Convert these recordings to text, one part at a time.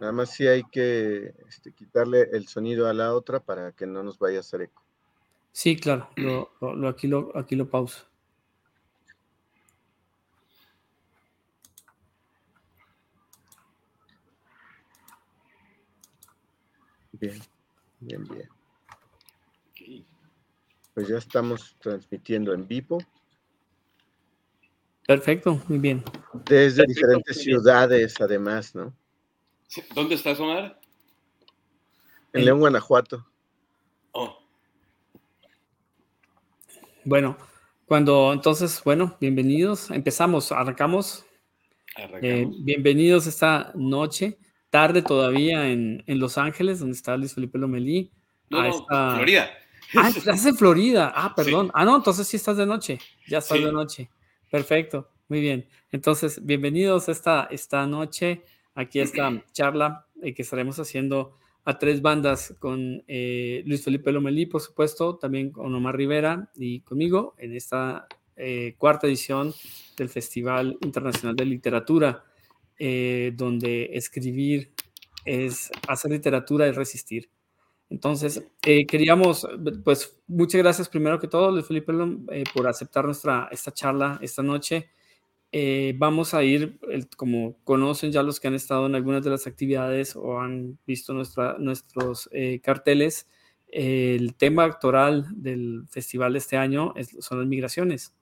Nada más sí hay que este, quitarle el sonido a la otra para que no nos vaya a hacer eco. Sí, claro, lo, aquí, lo, aquí lo pauso. Bien, bien, bien. Pues ya estamos transmitiendo en vivo. Perfecto, muy bien. Desde diferentes ciudades, además, ¿no? ¿Dónde estás, Omar? En León, Guanajuato. Oh. Bueno, cuando entonces, bueno, bienvenidos. Empezamos, arrancamos. Eh, bienvenidos esta noche, tarde todavía en, Los Ángeles, donde está Luis Felipe Lomelí. No, no, Florida. Ah, estás en Florida. Ah, perdón. Ah, no, entonces sí estás de noche. Ya estás de noche. Perfecto. Muy bien. Entonces, bienvenidos esta, esta noche aquí esta charla eh, que estaremos haciendo a tres bandas con eh, Luis Felipe Lomelí, por supuesto, también con Omar Rivera y conmigo en esta eh, cuarta edición del Festival Internacional de Literatura, donde escribir es hacer literatura y resistir. Entonces, queríamos, pues, muchas gracias primero que todo, Luis Felipe, por aceptar nuestra, esta charla esta noche. Eh, vamos a ir, como conocen ya los que han estado en algunas de las actividades o han visto nuestra, nuestros eh, carteles, el tema actoral del festival de este año son las migraciones.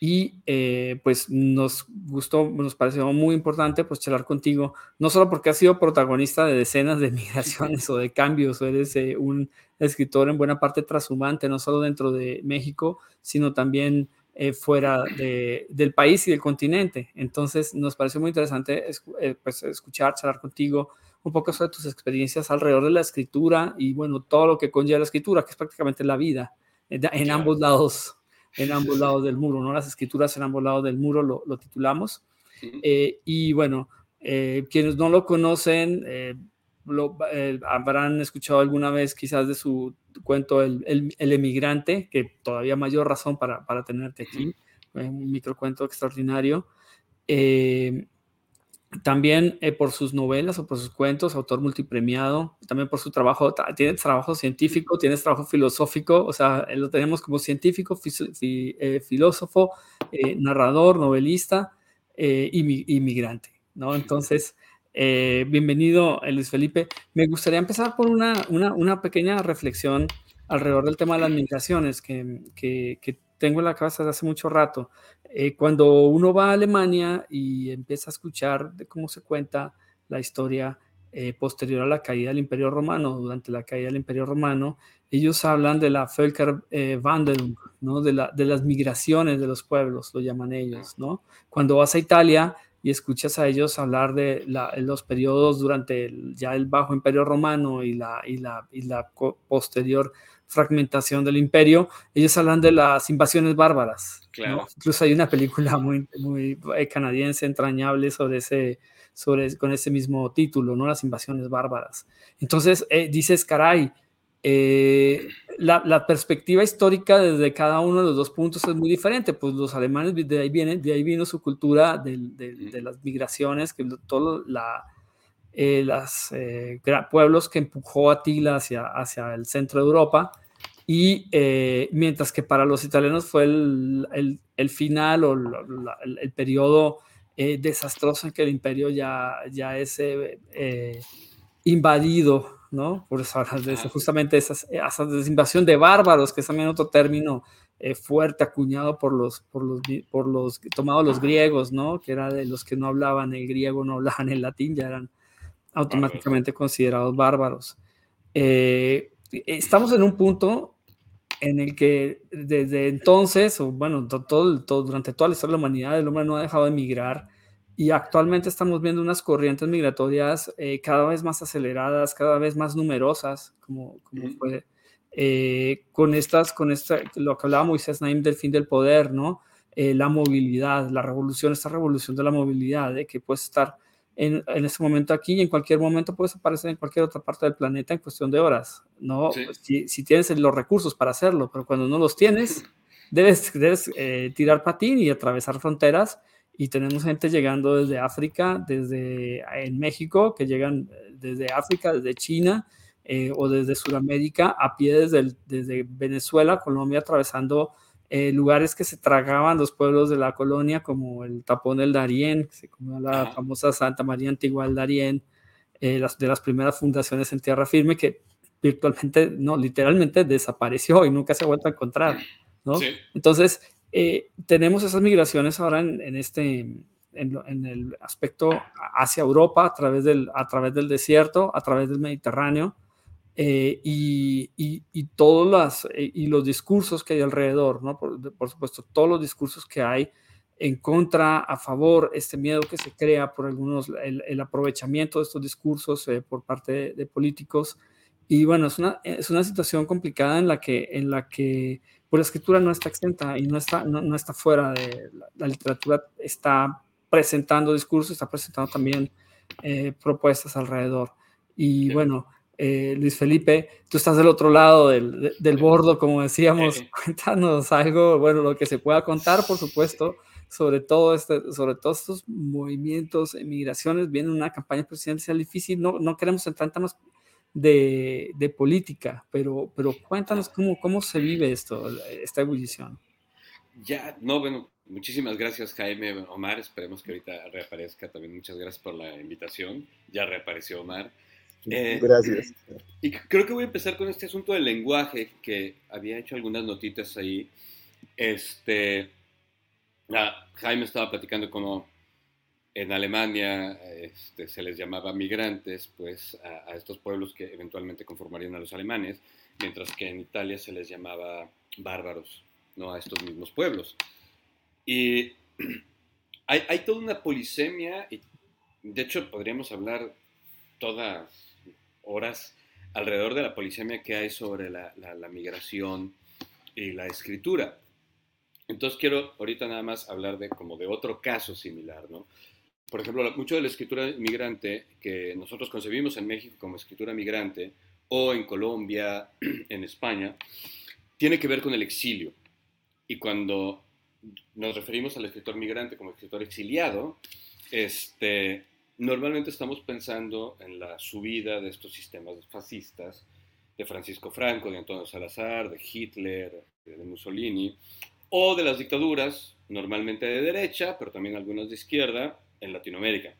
Y eh, pues nos gustó, nos pareció muy importante pues charlar contigo, no solo porque has sido protagonista de decenas de migraciones o de cambios, o eres un escritor en buena parte trashumante, no solo dentro de México, sino también eh, fuera del país y del continente. Entonces nos pareció muy interesante eh, pues, escuchar, charlar contigo un poco sobre tus experiencias alrededor de la escritura y bueno, todo lo que conlleva la escritura, que es prácticamente la vida, eh, en, ambos lados, en ambos lados del muro, ¿no? Las escrituras en ambos lados del muro lo, lo titulamos. y bueno, quienes no lo conocen, lo, habrán escuchado alguna vez quizás de su cuento El, el, emigrante, que todavía mayor razón para, para tenerte aquí, un microcuento extraordinario. Eh, también eh, por sus novelas o por sus cuentos, autor multipremiado, también por su trabajo, tiene trabajo científico, tiene trabajo filosófico, o sea, lo tenemos como científico, eh, filósofo, narrador, novelista, inmigrante, ¿no? Entonces, eh, bienvenido, eh, Luis Felipe. Me gustaría empezar por una, una, pequeña reflexión alrededor del tema de las migraciones que, que, tengo en la cabeza desde hace mucho rato. Eh, cuando uno va a Alemania y empieza a escuchar de cómo se cuenta la historia posterior a la caída del Imperio Romano, durante la caída del Imperio Romano, ellos hablan de la Völkerwanderung, ¿no? de, la, de las migraciones de los pueblos, lo llaman ellos. ¿no? Cuando vas a Italia, y escuchas a ellos hablar de los periodos durante ya el Bajo Imperio Romano y la, y la, y la posterior fragmentación del imperio, ellos hablan de las invasiones bárbaras. Incluso hay una película muy, muy eh, canadiense entrañable sobre ese, sobre, con ese mismo título, ¿no? Las invasiones bárbaras. Entonces, eh, dices, caray, eh, la, perspectiva histórica desde cada uno de los dos puntos es muy diferente, pues los alemanes de ahí vienen, de ahí vino su cultura de, las migraciones, que todos la, eh, los eh, pueblos que empujó a Tila hacia, hacia el centro de Europa, y mientras que para los italianos fue el, el, final o el, periodo desastroso en que el imperio ya, ya es invadido ¿no? Por eso de eso, justamente esa, esa invasión de bárbaros, que es también otro término eh, fuerte, acuñado por los, por los, por los, tomados los griegos, ¿no? Que era de los que no hablaban el griego, no hablaban el latín, ya eran automáticamente considerados bárbaros. Eh, estamos en un punto en el que desde entonces, o bueno, todo, todo, durante toda la historia de la humanidad, el hombre no ha dejado de migrar y actualmente estamos viendo unas corrientes migratorias eh, cada vez más aceleradas, cada vez más numerosas, como, como fue eh, con estas, con esta, lo que hablaba Moisés Naim del fin del poder, ¿no? Eh, la movilidad, la revolución, esta revolución de la movilidad, de que puedes estar en, en este momento aquí y en cualquier momento puedes aparecer en cualquier otra parte del planeta en cuestión de horas, ¿no? Si, si, tienes los recursos para hacerlo, pero cuando no los tienes, debes, debes tirar patín y atravesar fronteras y tenemos gente llegando desde África, desde en México, que llegan eh, desde África, desde China eh, o desde Sudamérica, a pie desde, desde Venezuela, Colombia, atravesando eh, lugares que se tragaban los pueblos de la colonia, como el Tapón del Darién, que se comió la famosa Santa María Antigua del Darién, las, de las primeras fundaciones en tierra firme, que virtualmente, no, literalmente desapareció y nunca se ha vuelto a encontrar, ¿no? Entonces, eh, tenemos esas migraciones ahora en, este, en, el aspecto hacia Europa, a través del, a través del desierto, a través del Mediterráneo, eh, y, y, todos las, eh, y los discursos que hay alrededor, ¿no? Por, supuesto, todos los discursos que hay en contra, a favor, este miedo que se crea por algunos, el, aprovechamiento de estos discursos por parte de, políticos. Y bueno, es una, es una situación complicada en la que, en la que pues la escritura no está exenta y no está, no, está fuera de la, literatura, está presentando discursos, está presentando también eh, propuestas alrededor. Y bueno, eh, Luis Felipe, tú estás del otro lado del, del bordo, como decíamos, cuéntanos algo, bueno, lo que se pueda contar, por supuesto, sobre todo este, sobre todos estos movimientos, migraciones, viene una campaña presidencial difícil, no, no queremos entrar en temas de, política, pero, pero cuéntanos cómo, cómo se vive esto, esta ebullición. Ya, no, bueno, muchísimas gracias Jaime Omar, esperemos que ahorita reaparezca también, muchas gracias por la invitación, ya reapareció Omar. Eh, gracias. Y creo que voy a empezar con este asunto del lenguaje, que había hecho algunas notitas ahí. Este, ah, Jaime estaba platicando como en Alemania este, se les llamaba migrantes pues, a, estos pueblos que eventualmente conformarían a los alemanes, mientras que en Italia se les llamaba bárbaros ¿no? a estos mismos pueblos. Y hay, hay toda una polisemia, y de hecho podríamos hablar todas horas alrededor de la polisemia que hay sobre la, la, la migración y la escritura. Entonces quiero ahorita nada más hablar de como de otro caso similar, ¿no? Por ejemplo, mucho de la escritura migrante que nosotros concebimos en México como escritura migrante o en Colombia, en España, tiene que ver con el exilio. Y cuando nos referimos al escritor migrante como escritor exiliado, este, normalmente estamos pensando en la subida de estos sistemas fascistas de Francisco Franco, de Antonio Salazar, de Hitler, de Mussolini, o de las dictaduras, normalmente de derecha, pero también algunas de izquierda, en Latinoamérica.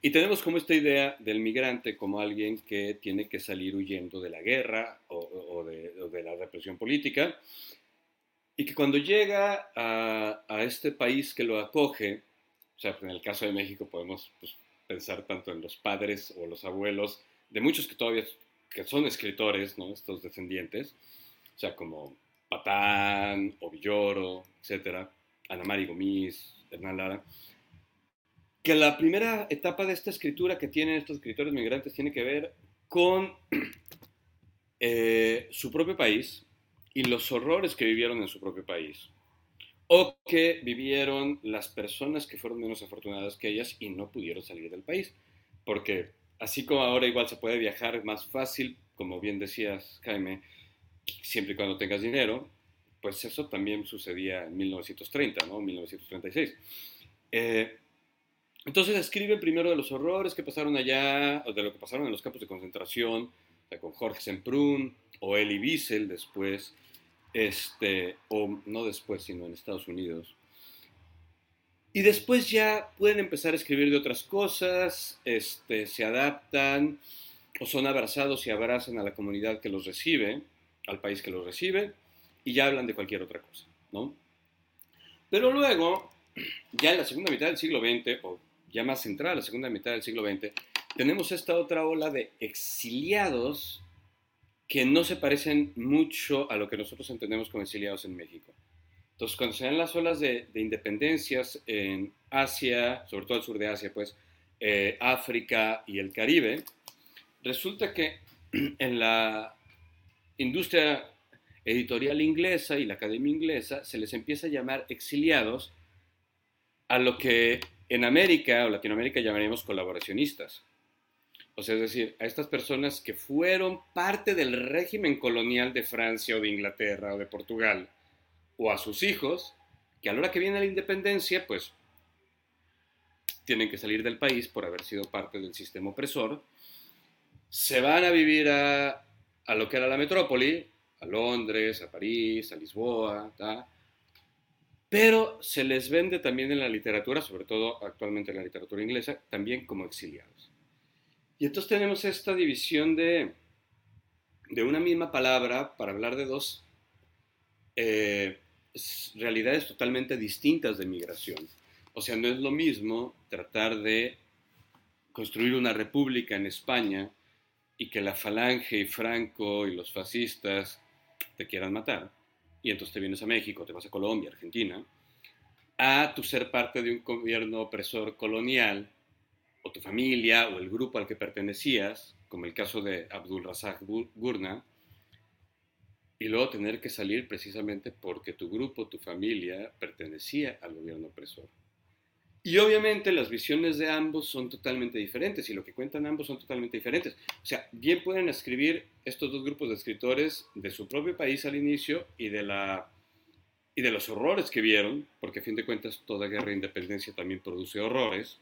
Y tenemos como esta idea del migrante como alguien que tiene que salir huyendo de la guerra o, de, la represión política y que cuando llega a, este país que lo acoge, o sea, en el caso de México podemos pues, pensar tanto en los padres o los abuelos de muchos que todavía que son escritores, ¿no? estos descendientes, o sea, como Patán, Ovilloro, etcétera, Ana María Gomis, Hernán Lara, que la primera etapa de esta escritura que tienen estos escritores migrantes tiene que ver con eh, su propio país y los horrores que vivieron en su propio país o que vivieron las personas que fueron menos afortunadas que ellas y no pudieron salir del país. Porque así como ahora igual se puede viajar más fácil, como bien decías, Jaime, siempre y cuando tengas dinero, pues eso también sucedía en 1930, ¿no? 1936. Eh, entonces escribe primero de los horrores que pasaron allá, de lo que pasaron en los campos de concentración, con Jorge Semprún o Elie Wiesel después, este, o no después, sino en Estados Unidos. Y después ya pueden empezar a escribir de otras cosas, este, se adaptan o son abrazados y abrazan a la comunidad que los recibe, al país que los recibe, y ya hablan de cualquier otra cosa, ¿no? Pero luego, ya en la segunda mitad del siglo XX, o ya más central, la segunda mitad del siglo XX, tenemos esta otra ola de exiliados que no se parecen mucho a lo que nosotros entendemos como exiliados en México. Entonces, cuando se dan las olas de, independencias en Asia, sobre todo el sur de Asia, pues, eh, África y el Caribe, resulta que en la industria editorial inglesa y la academia inglesa se les empieza a llamar exiliados a lo que en América o Latinoamérica llamaríamos colaboracionistas. O sea, es decir, a estas personas que fueron parte del régimen colonial de Francia o de Inglaterra o de Portugal, o a sus hijos, que a la hora que viene la independencia, pues tienen que salir del país por haber sido parte del sistema opresor, se van a vivir a, a lo que era la metrópoli, a Londres, a París, a Lisboa, pero se les vende también en la literatura, sobre todo actualmente en la literatura inglesa, también como exiliados. Y entonces tenemos esta división de, de una misma palabra para hablar de dos eh, realidades totalmente distintas de migración. O sea, no es lo mismo tratar de construir una república en España y que la falange y Franco y los fascistas te quieran matar, y entonces te vienes a México, te vas a Colombia, Argentina, a tu ser parte de un gobierno opresor colonial, o tu familia, o el grupo al que pertenecías, como el caso de Abdul Razak Gurna, y luego tener que salir precisamente porque tu grupo, tu familia, pertenecía al gobierno opresor. Y obviamente las visiones de ambos son totalmente diferentes y lo que cuentan ambos son totalmente diferentes. O sea, bien pueden escribir estos dos grupos de escritores de su propio país al inicio y de, la, y de los horrores que vieron, porque a fin de cuentas toda guerra de independencia también produce horrores.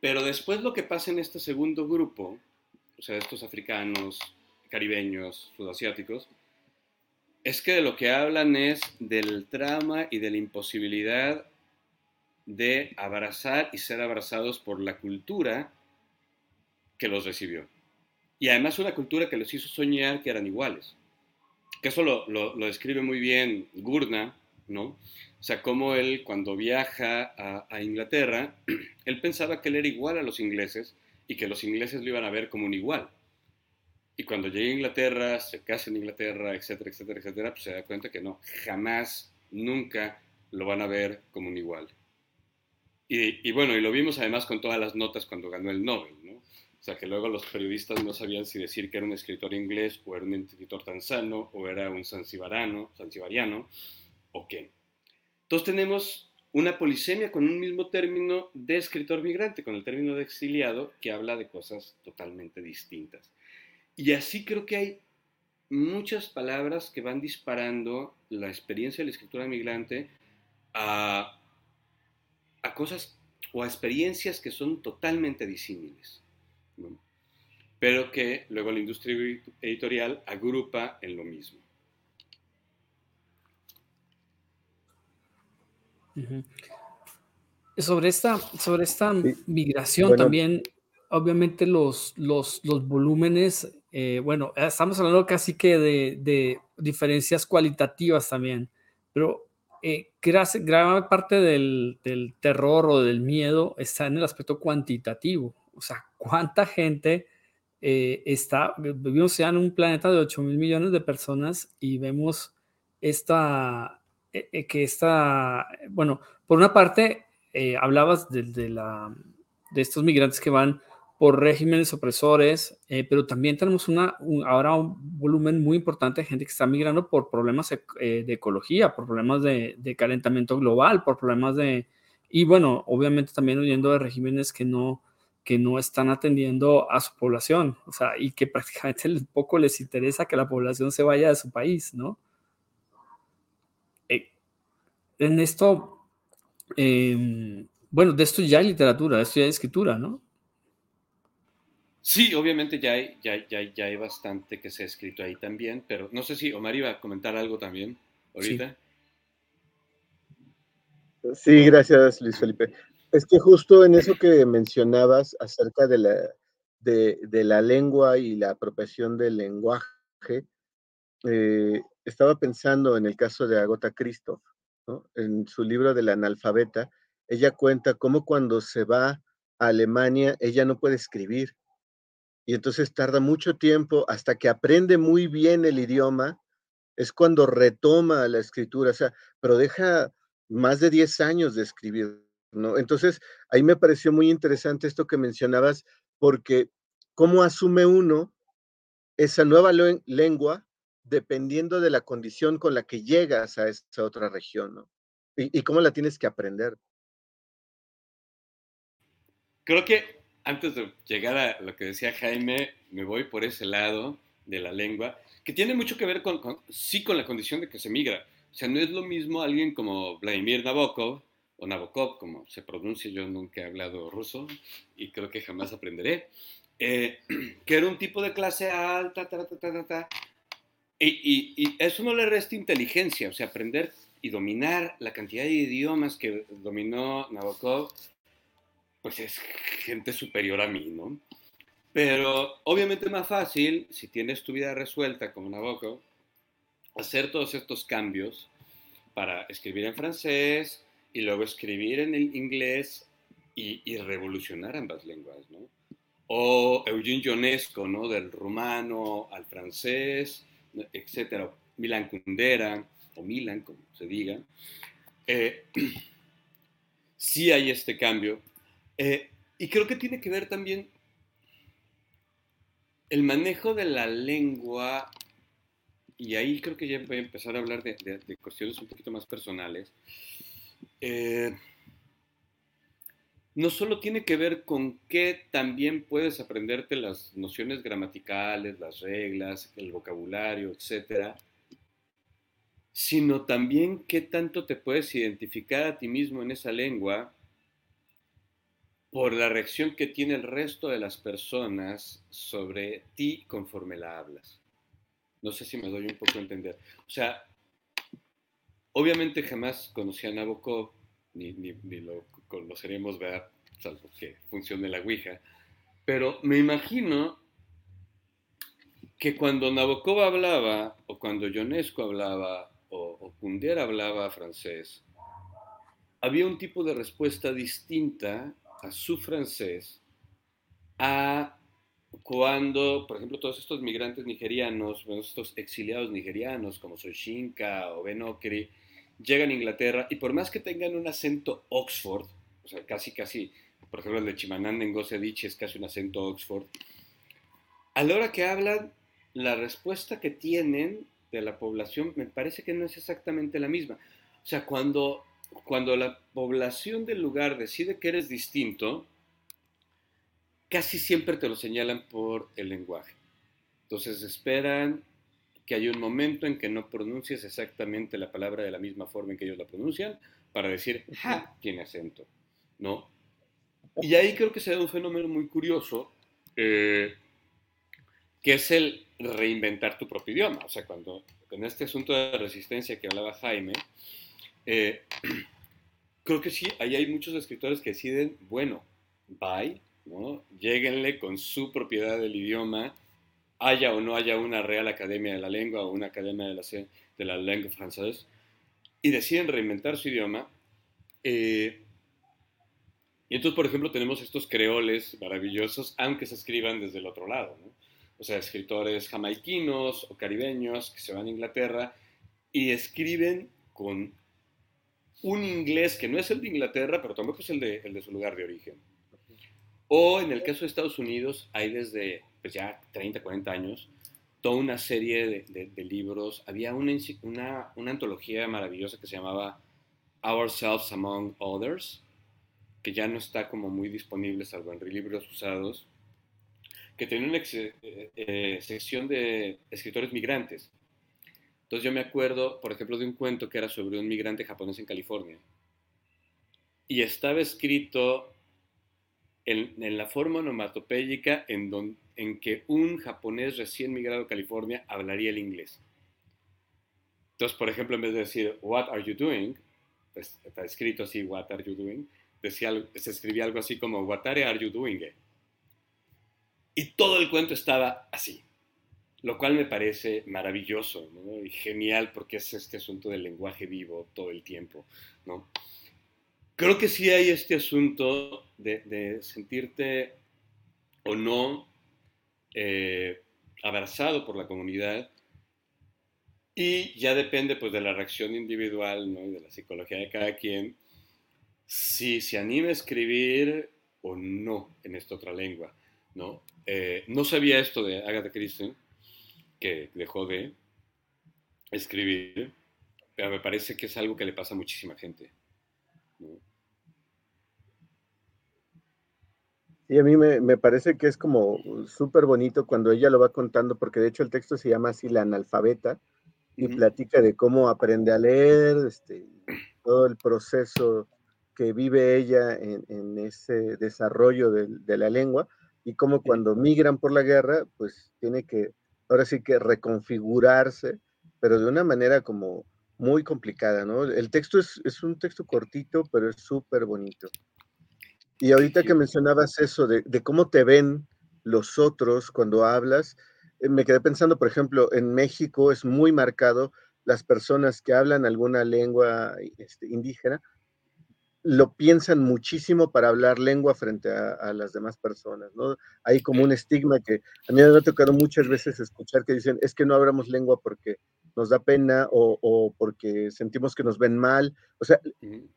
Pero después lo que pasa en este segundo grupo, o sea, estos africanos, caribeños, sudasiáticos, es que de lo que hablan es del trama y de la imposibilidad de abrazar y ser abrazados por la cultura que los recibió. Y además una cultura que los hizo soñar que eran iguales. Que eso lo, describe muy bien Gurna, ¿no? O sea, como él cuando viaja a, a, Inglaterra, él pensaba que él era igual a los ingleses y que los ingleses lo iban a ver como un igual. Y cuando llega a Inglaterra, se casa en Inglaterra, etcétera, etcétera, etcétera, pues se da cuenta que no, jamás, nunca lo van a ver como un igual. Y, bueno, y lo vimos además con todas las notas cuando ganó el Nobel, ¿no? O sea, que luego los periodistas no sabían si decir que era un escritor inglés o era un escritor tanzano o era un zanzibarano, zanzibariano o qué. Entonces tenemos una polisemia con un mismo término de escritor migrante, con el término de exiliado, que habla de cosas totalmente distintas. Y así creo que hay muchas palabras que van disparando la experiencia de la escritura migrante a a cosas o a experiencias que son totalmente disímiles, pero que luego la industria editorial agrupa en lo mismo. Sobre esta, sobre esta migración también, obviamente los, los, volúmenes, eh, bueno, estamos hablando casi que de, de diferencias cualitativas también, pero eh, gran parte del, terror o del miedo está en el aspecto cuantitativo. O sea, cuánta gente eh, está, vivimos ya en un planeta de 8 mil millones de personas y vemos esta, eh, que esta, bueno, por una parte, hablabas de, la, de estos migrantes que van por regímenes opresores, eh, pero también tenemos una, ahora un volumen muy importante de gente que está migrando por problemas eh, de ecología, por problemas de, calentamiento global, por problemas de... Y bueno, obviamente también huyendo de regímenes que no, que no están atendiendo a su población, o sea, y que prácticamente poco les interesa que la población se vaya de su país, ¿no? Eh, en esto, em, bueno, de esto ya hay literatura, de esto ya hay escritura, ¿no? Sí, obviamente ya hay, ya, ya, hay bastante que se ha escrito ahí también, pero no sé si Omar iba a comentar algo también ahorita. Sí, gracias Luis Felipe. Es que justo en eso que mencionabas acerca de la, de, la lengua y la apropiación del lenguaje, eh, estaba pensando en el caso de Agota Christoph, en su libro de la analfabeta, ella cuenta cómo cuando se va a Alemania, ella no puede escribir y entonces tarda mucho tiempo hasta que aprende muy bien el idioma, es cuando retoma la escritura, o sea, pero deja más de 10 años de escribir, ¿no? Entonces, ahí me pareció muy interesante esto que mencionabas, porque cómo asume uno esa nueva lengua dependiendo de la condición con la que llegas a esa otra región, ¿no? Y, y cómo la tienes que aprender. Creo que antes de llegar a lo que decía Jaime, me voy por ese lado de la lengua, que tiene mucho que ver con, sí con la condición de que se migra. O sea, no es lo mismo alguien como Vladimir Nabokov, o Nabokov, como se pronuncia, yo nunca he hablado ruso y creo que jamás aprenderé, eh, que era un tipo de clase alta, ta, ta, ta, y, y, eso no le resta inteligencia, o sea, aprender y dominar la cantidad de idiomas que dominó Nabokov, pues es gente superior a mí, ¿no? Pero obviamente es más fácil, si tienes tu vida resuelta como Nabokov, hacer todos estos cambios para escribir en francés y luego escribir en el inglés y, revolucionar ambas lenguas, ¿no? O Eugene Ionesco, ¿no? Del rumano al francés, etcétera. Milan Kundera, o Milan, como se diga. Eh, sí hay este cambio. Eh, y creo que tiene que ver también el manejo de la lengua y ahí creo que ya voy a empezar a hablar de, cuestiones un poquito más personales, eh, no solo tiene que ver con qué también puedes aprenderte las nociones gramaticales, las reglas, el vocabulario, etcétera, sino también qué tanto te puedes identificar a ti mismo en esa lengua por la reacción que tiene el resto de las personas sobre ti conforme la hablas. No sé si me doy un poco a entender. O sea, obviamente jamás conocí a Nabokov, ni, lo conoceremos, ver, salvo que funcione la Ouija, pero me imagino que cuando Nabokov hablaba, o cuando Ionesco hablaba, o, o Kundera hablaba francés, había un tipo de respuesta distinta a su francés a cuando, por ejemplo, todos estos migrantes nigerianos, estos exiliados nigerianos como Soshinka o Ben Okri, llegan a Inglaterra y por más que tengan un acento Oxford, o sea, casi, casi, por ejemplo, el de Chimananda Ngozi Adichie es casi un acento Oxford, a la hora que hablan, la respuesta que tienen de la población me parece que no es exactamente la misma. O sea, cuando, cuando la población del lugar decide que eres distinto, casi siempre te lo señalan por el lenguaje. Entonces esperan que haya un momento en que no pronuncies exactamente la palabra de la misma forma en que ellos la pronuncian para decir, ja, tiene acento, ¿no? Y ahí creo que se da un fenómeno muy curioso, eh, que es el reinventar tu propio idioma. O sea, cuando en este asunto de resistencia que hablaba Jaime, eh, creo que sí, ahí hay muchos escritores que deciden, bueno, bye, ¿no? Lléguenle con su propiedad del idioma, haya o no haya una Real Academia de la Lengua o una Academia de la, de la Lengua Francesa, y deciden reinventar su idioma. Eh, y entonces, por ejemplo, tenemos estos creoles maravillosos, aunque se escriban desde el otro lado, O sea, escritores jamaiquinos o caribeños que se van a Inglaterra y escriben con un inglés que no es el de Inglaterra, pero tampoco es el de, el de su lugar de origen. O en el caso de Estados Unidos, hay desde pues ya 30, 40 años toda una serie de, libros. Había una, una, una, antología maravillosa que se llamaba Ourselves Among Others, que ya no está como muy disponible, salvo en libros usados, que tenía una eh, eh, sección de escritores migrantes. Entonces yo me acuerdo, por ejemplo, de un cuento que era sobre un migrante japonés en California. Y estaba escrito en, la forma onomatopéyica en, en que un japonés recién migrado a California hablaría el inglés. Entonces, por ejemplo, en vez de decir, What are you doing? Pues está escrito así, What are you doing? Decía, se escribía algo así como, What are you doing? Y todo el cuento estaba así, lo cual me parece maravilloso y genial porque es este asunto del lenguaje vivo todo el tiempo. ¿no? creo que sí hay este asunto de, sentirte o no eh, abrazado por la comunidad y ya depende pues de la reacción individual ¿no? y de la psicología de cada quien si se anima a escribir o no en esta otra lengua. ¿no? Eh, no sabía esto de Agatha Christie, que dejó de escribir, pero me parece que es algo que le pasa a muchísima gente. Y a mí me, parece que es como súper bonito cuando ella lo va contando, porque de hecho el texto se llama así La analfabeta y platica de cómo aprende a leer, este, todo el proceso que vive ella en, ese desarrollo de, la lengua y cómo cuando migran por la guerra, pues tiene que, ahora sí que reconfigurarse, pero de una manera como muy complicada, ¿no? El texto es, es un texto cortito, pero es súper bonito. Y ahorita que mencionabas eso de, de, cómo te ven los otros cuando hablas, eh, me quedé pensando, por ejemplo, en México es muy marcado las personas que hablan alguna lengua este, indígena, lo piensan muchísimo para hablar lengua frente a, las demás personas, ¿no? Hay como un estigma que a mí me ha tocado muchas veces escuchar que dicen, es que no hablamos lengua porque nos da pena o, porque sentimos que nos ven mal. O sea,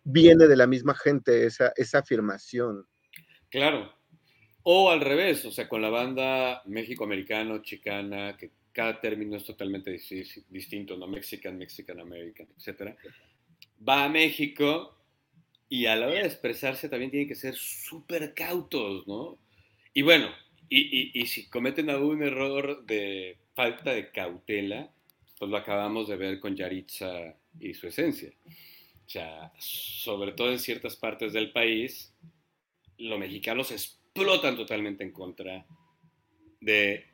viene de la misma gente esa, esa afirmación. Claro. O al revés, o sea, con la banda México-Americano, chicana, que cada término es totalmente distinto, ¿no? Mexican, Mexican American, etc. Va a México y a la hora de expresarse también tienen que ser súper cautos, ¿no? Y bueno, y, si cometen algún error de falta de cautela, pues lo acabamos de ver con Yaritza y su esencia. O sea, sobre todo en ciertas partes del país, los mexicanos explotan totalmente en contra de,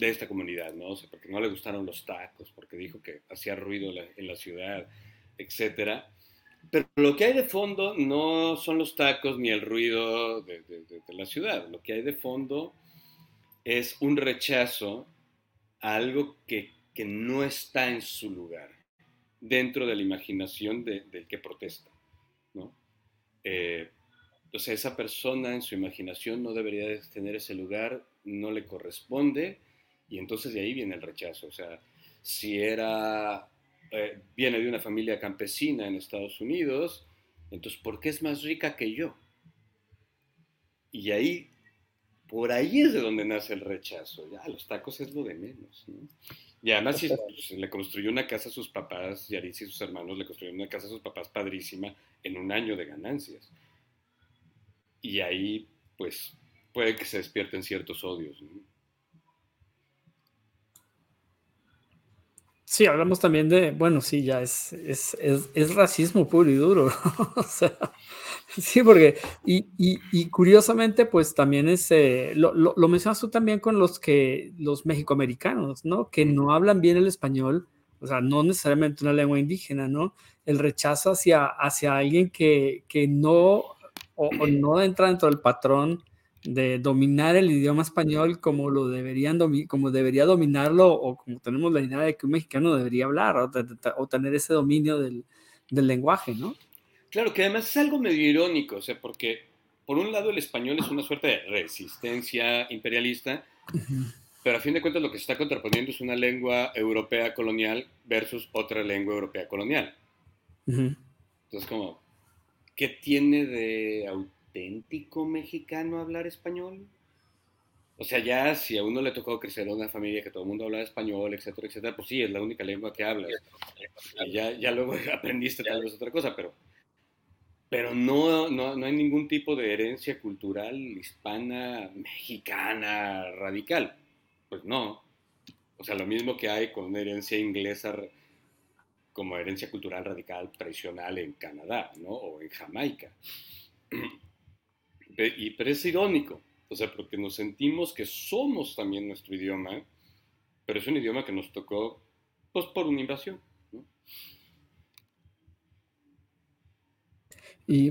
esta comunidad, ¿no? O sea, porque no le gustaron los tacos, porque dijo que hacía ruido en la ciudad, etcétera. Pero lo que hay de fondo no son los tacos ni el ruido de, la ciudad. Lo que hay de fondo es un rechazo a algo que, no está en su lugar, dentro de la imaginación del que protesta. ¿no? Eh, entonces esa persona en su imaginación no debería tener ese lugar, no le corresponde, y entonces de ahí viene el rechazo. O sea, si era eh, viene de una familia campesina en Estados Unidos, entonces, ¿por qué es más rica que yo? Y ahí, por ahí es de donde nace el rechazo. Ya, los tacos es lo de menos. Y además pues, le construyó una casa a sus papás, Yaritza y sus hermanos le construyeron una casa a sus papás padrísima en un año de ganancias. Y ahí, pues, puede que se despierten ciertos odios. ¿no? Sí, hablamos también de, bueno, sí, ya es, es, es, racismo puro y duro. o sea, sí, porque, y, y, curiosamente, pues también es, eh, lo, lo, mencionas tú también con los que, los mexicoamericanos, ¿no? Que no hablan bien el español, o sea, no necesariamente una lengua indígena, ¿no? El rechazo hacia, hacia alguien que, que no, o, o no entra dentro del patrón de dominar el idioma español como lo deberían como debería dominarlo o como tenemos la idea de que un mexicano debería hablar o, tener ese dominio del, lenguaje, ¿no? Claro, que además es algo medio irónico, o sea, porque por un lado el español es una suerte de resistencia imperialista, pero a fin de cuentas lo que se está contraponiendo es una lengua europea colonial versus otra lengua europea colonial. Entonces, como, ¿qué tiene de auténtico mexicano hablar español? O sea, ya si a uno le tocó crecer en una familia que todo el mundo habla español, etcétera, etcétera, pues sí, es la única lengua que hablas. ya, ya luego aprendiste tal vez otra cosa, pero, pero no, no, no hay ningún tipo de herencia cultural hispana, mexicana, radical. Pues no. O sea, lo mismo que hay con una herencia inglesa como herencia cultural radical tradicional en Canadá, ¿no? O en Jamaica. Y, pero es irónico, o sea, porque nos sentimos que somos también nuestro idioma, pero es un idioma que nos tocó pues, por una invasión. Y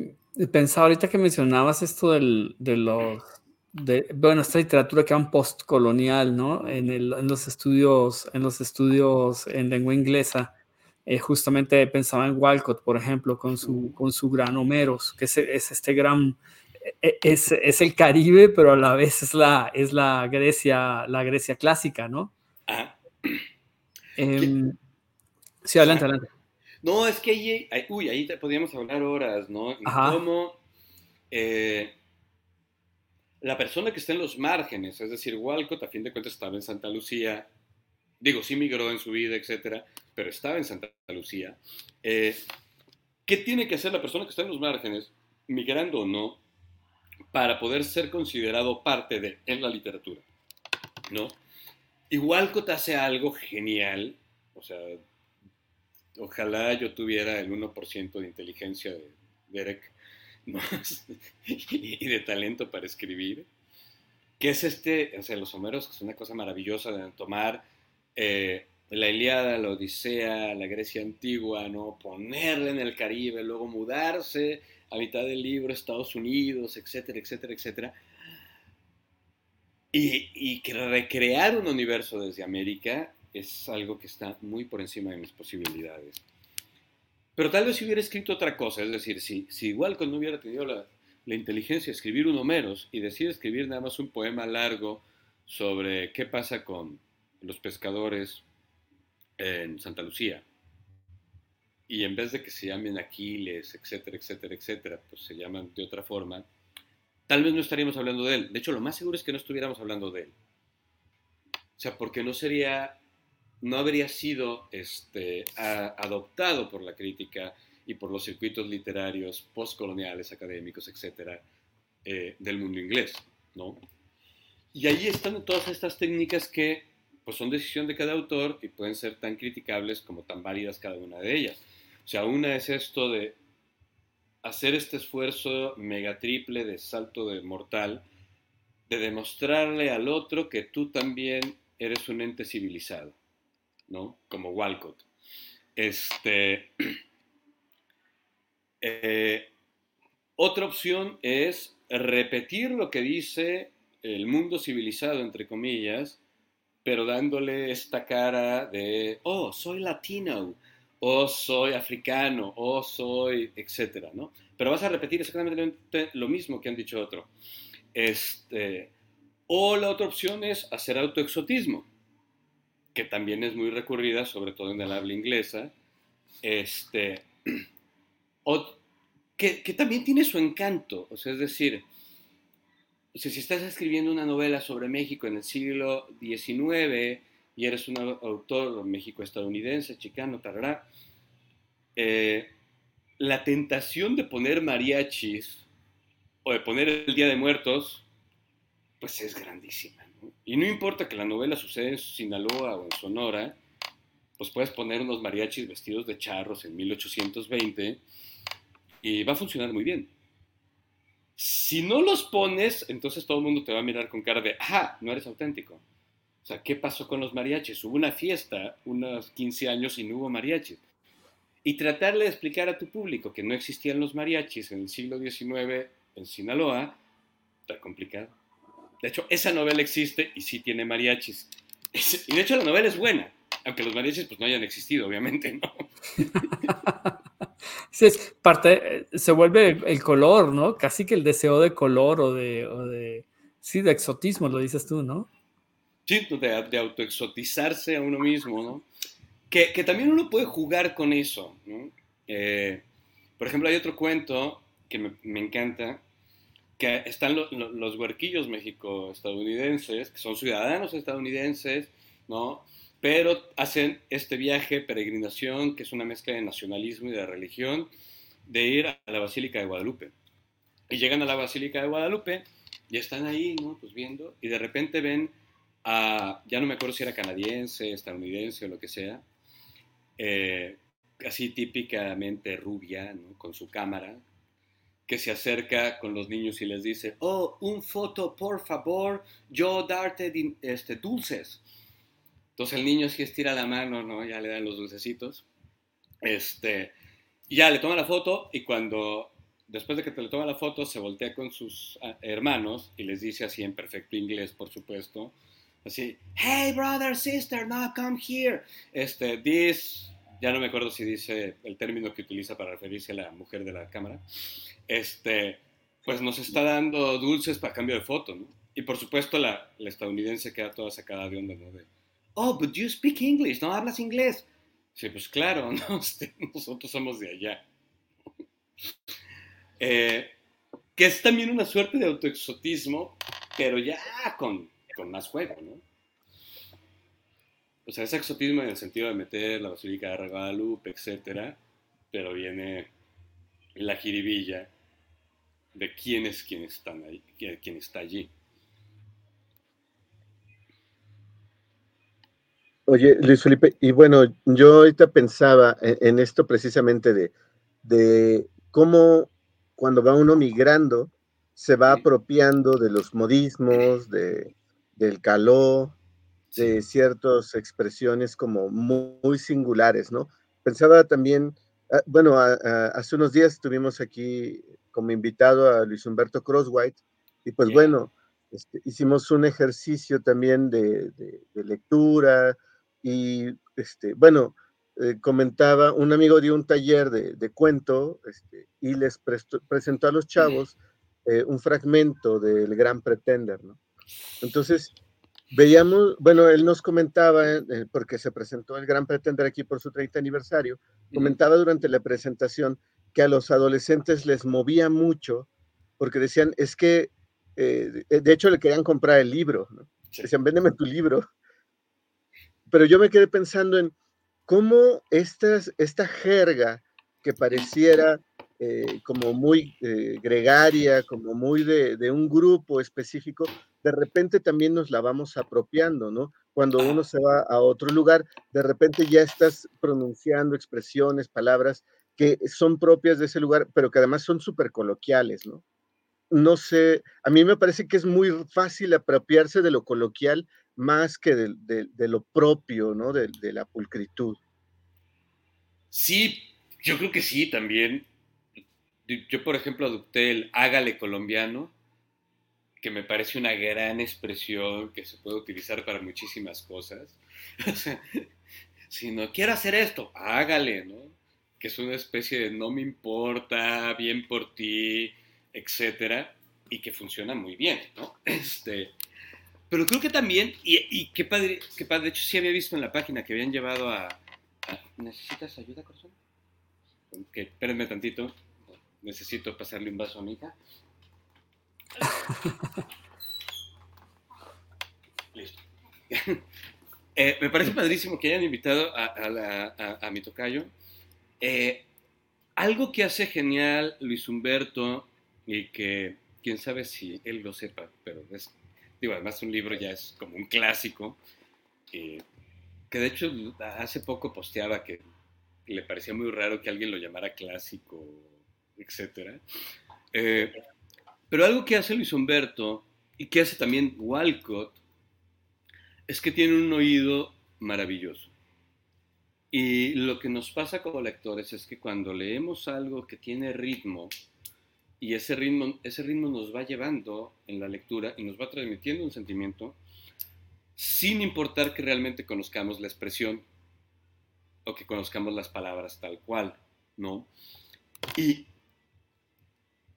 pensaba ahorita que mencionabas esto del, de los, de, bueno, esta literatura que era postcolonial, ¿no? En, el, en, los estudios, en los estudios en lengua inglesa, eh, justamente pensaba en Walcott, por ejemplo, con su, con su gran Homeros, que es, es este gran es, es, el Caribe, pero a la vez es la, es la Grecia, la Grecia clásica, ¿no? Ah. sí, adelante, adelante. No, es que ahí, uy, ahí podríamos hablar horas, ¿no? Cómo eh, la persona que está en los márgenes, es decir, Walcott a fin de cuentas estaba en Santa Lucía, digo, sí migró en su vida, etcétera, pero estaba en Santa Lucía. Eh, ¿Qué tiene que hacer la persona que está en los márgenes, migrando o no, para poder ser considerado parte de en la literatura, ¿no? Igual te hace algo genial, o sea, ojalá yo tuviera el 1% de inteligencia de Derek, y de talento para escribir, que es este, o sea, los Homeros, que es una cosa maravillosa de tomar eh, la Iliada, la Odisea, la Grecia antigua, ¿no? Ponerla en el Caribe, luego mudarse a mitad del libro, Estados Unidos, etcétera, etcétera, etcétera. Y, y recrear un universo desde América es algo que está muy por encima de mis posibilidades. Pero tal vez si hubiera escrito otra cosa, es decir, si, si igual cuando hubiera tenido la, la inteligencia de escribir un Homeros y decide escribir nada más un poema largo sobre qué pasa con los pescadores en Santa Lucía, y en vez de que se llamen Aquiles, etcétera, etcétera, etcétera, pues se llaman de otra forma, tal vez no estaríamos hablando de él. De hecho, lo más seguro es que no estuviéramos hablando de él. O sea, porque no sería, no habría sido este, adoptado por la crítica y por los circuitos literarios postcoloniales, académicos, etcétera, eh, del mundo inglés, ¿no? Y ahí están todas estas técnicas que pues son decisión de cada autor y pueden ser tan criticables como tan válidas cada una de ellas. O sea, una es esto de hacer este esfuerzo mega triple de salto de mortal, de demostrarle al otro que tú también eres un ente civilizado, ¿no? Como Walcott. Este, eh, otra opción es repetir lo que dice el mundo civilizado, entre comillas, pero dándole esta cara de, oh, soy latino, o soy africano, o soy, etcétera, ¿no? Pero vas a repetir exactamente lo mismo que han dicho otro. Este, o la otra opción es hacer autoexotismo, que también es muy recurrida, sobre todo en el habla inglesa, este, que, que, también tiene su encanto, o sea, es decir, si estás escribiendo una novela sobre México en el siglo XIX, y eres un autor México-estadounidense, chicano, tarará, eh, la tentación de poner mariachis o de poner el Día de Muertos, pues es grandísima. Y no importa que la novela suceda en Sinaloa o en Sonora, pues puedes poner unos mariachis vestidos de charros en 1820 y va a funcionar muy bien. Si no los pones, entonces todo el mundo te va a mirar con cara de, ah, no eres auténtico. Sea, ¿qué pasó con los mariachis? Hubo una fiesta, unos 15 años y no hubo mariachis. Y tratarle de explicar a tu público que no existían los mariachis en el siglo XIX en Sinaloa, está complicado. De hecho, esa novela existe y sí tiene mariachis. Y de hecho la novela es buena, aunque los mariachis pues no hayan existido, obviamente, ¿no? Sí, es parte, se vuelve el color, ¿no? Casi que el deseo de color o de, o de sí, de exotismo, lo dices tú, ¿no? Sí, de, de autoexotizarse a uno mismo, ¿no? Que, que, también uno puede jugar con eso, ¿no? Eh, por ejemplo, hay otro cuento que me, me encanta, que están los huerquillos México-estadounidenses, que son ciudadanos estadounidenses, ¿no? Pero hacen este viaje, peregrinación, que es una mezcla de nacionalismo y de religión, de ir a la Basílica de Guadalupe. Y llegan a la Basílica de Guadalupe y están ahí, ¿no? Pues viendo, y de repente ven ya no me acuerdo si era canadiense, estadounidense o lo que sea, eh, así típicamente rubia, con su cámara, que se acerca con los niños y les dice, oh, un foto, por favor, yo darte este, dulces. Entonces el niño sí estira la mano, ¿no? Ya le dan los dulcecitos. Este, ya le toma la foto y cuando, después de que te le toma la foto, se voltea con sus ah, hermanos y les dice así en perfecto inglés, por supuesto, Así, hey brother, sister, now come here. Este, this, ya no me acuerdo si dice el término que utiliza para referirse a la mujer de la cámara. Este, pues nos está dando dulces para cambio de foto, ¿no? Y por supuesto la, la estadounidense queda toda sacada de onda, ¿no? De, oh, but you speak English, ¿no hablas inglés? Sí, pues claro, ¿no? Este, nosotros somos de allá. Eh, que es también una suerte de autoexotismo, pero ya con con más juego, ¿no? O sea, es exotismo en el sentido de meter la Basílica de Guadalupe, etcétera, pero viene la jiribilla de quién es quien, están ahí, quién está allí. Oye, Luis Felipe, y bueno, yo ahorita pensaba en, esto precisamente de, de cómo cuando va uno migrando, se va apropiando de los modismos, de, del caló, de ciertas expresiones como muy, singulares, ¿no? Pensaba también, ah, bueno, hace unos días tuvimos aquí como invitado a Luis Humberto Crosswhite, y pues bueno, este, hicimos un ejercicio también de, lectura y, este, bueno, eh, comentaba, un amigo dio un taller de, cuento este, y les presentó a los chavos eh, un fragmento del Gran Pretender, ¿no? Entonces, veíamos, bueno, él nos comentaba, eh, porque se presentó el Gran Pretender aquí por su 30 aniversario, comentaba durante la presentación que a los adolescentes les movía mucho, porque decían, es que eh, de hecho, le querían comprar el libro. ¿no? Decían, véndeme tu libro. Pero yo me quedé pensando en cómo estas, esta jerga que pareciera eh, como muy gregaria, como muy de, de, un grupo específico, de repente también nos la vamos apropiando, ¿no? Cuando uno se va a otro lugar, de repente ya estás pronunciando expresiones, palabras que son propias de ese lugar, pero que además son súper coloquiales, ¿no? no sé, a mí me parece que es muy fácil apropiarse de lo coloquial más que de, lo propio, ¿no? De, la pulcritud. Sí, yo creo que sí, también. Yo, por ejemplo, adopté el hágale colombiano, que me parece una gran expresión que se puede utilizar para muchísimas cosas. si no quiero hacer esto, hágale, ¿no? Que es una especie de no me importa, bien por ti, etcétera, y que funciona muy bien, ¿no? Este, pero creo que también, y, qué, padre, qué padre, de hecho sí había visto en la página que habían llevado a... ¿Necesitas ayuda, corazón? Que espérenme tantito, necesito pasarle un vaso a mi hija. Listo. Eh, me parece padrísimo que hayan invitado a, mi tocayo. Eh, algo que hace genial Luis Humberto y que quién sabe si él lo sepa, pero es, digo, además un libro ya es como un clásico, que de hecho hace poco posteaba que le parecía muy raro que alguien lo llamara clásico, etc. Eh, pero algo que hace Luis Humberto y que hace también Walcott es que tiene un oído maravilloso. Y lo que nos pasa como lectores es que cuando leemos algo que tiene ritmo, y ese ritmo, ese ritmo nos va llevando en la lectura y nos va transmitiendo un sentimiento sin importar que realmente conozcamos la expresión o que conozcamos las palabras tal cual, ¿no? Y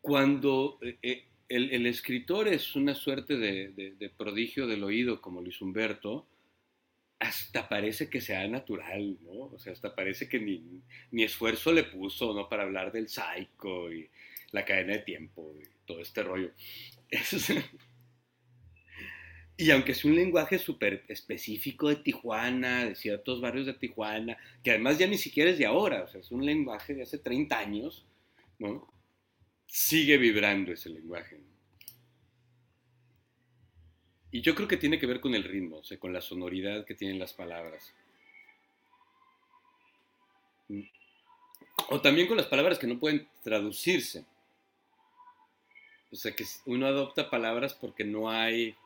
cuando eh, eh, el, escritor es una suerte de, prodigio del oído como Luis Humberto, hasta parece que sea natural, ¿no? O sea, hasta parece que ni, esfuerzo le puso, ¿no? Para hablar del psycho y la cadena de tiempo y todo este rollo. y aunque es un lenguaje súper específico de Tijuana, de ciertos barrios de Tijuana, que además ya ni siquiera es de ahora, o sea, es un lenguaje de hace 30 años, ¿no? Sigue vibrando ese lenguaje. Y yo creo que tiene que ver con el ritmo, o sea, con la sonoridad que tienen las palabras. O también con las palabras que no pueden traducirse. O sea, que uno adopta palabras porque no hay,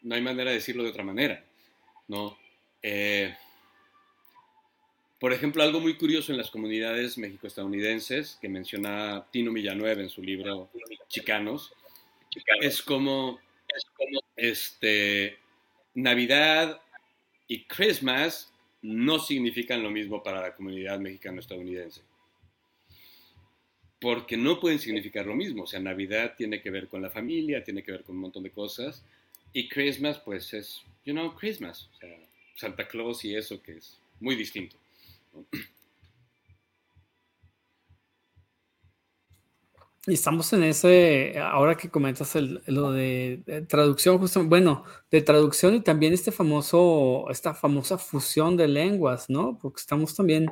no hay manera de decirlo de otra manera, ¿no? Eh, por ejemplo, algo muy curioso en las comunidades mexico-estadounidenses, que menciona Tino Villanueva en su libro Chicanos, es como, es como este, Navidad y Christmas no significan lo mismo para la comunidad mexicano-estadounidense porque no pueden significar lo mismo. O sea, Navidad tiene que ver con la familia, tiene que ver con un montón de cosas. Y Christmas, pues es, you know, Christmas. Santa Claus y eso que es muy distinto. Y estamos en ese, ahora que comentas lo de, traducción, justo, bueno, de traducción y también este famoso, esta famosa fusión de lenguas, ¿no? Porque estamos también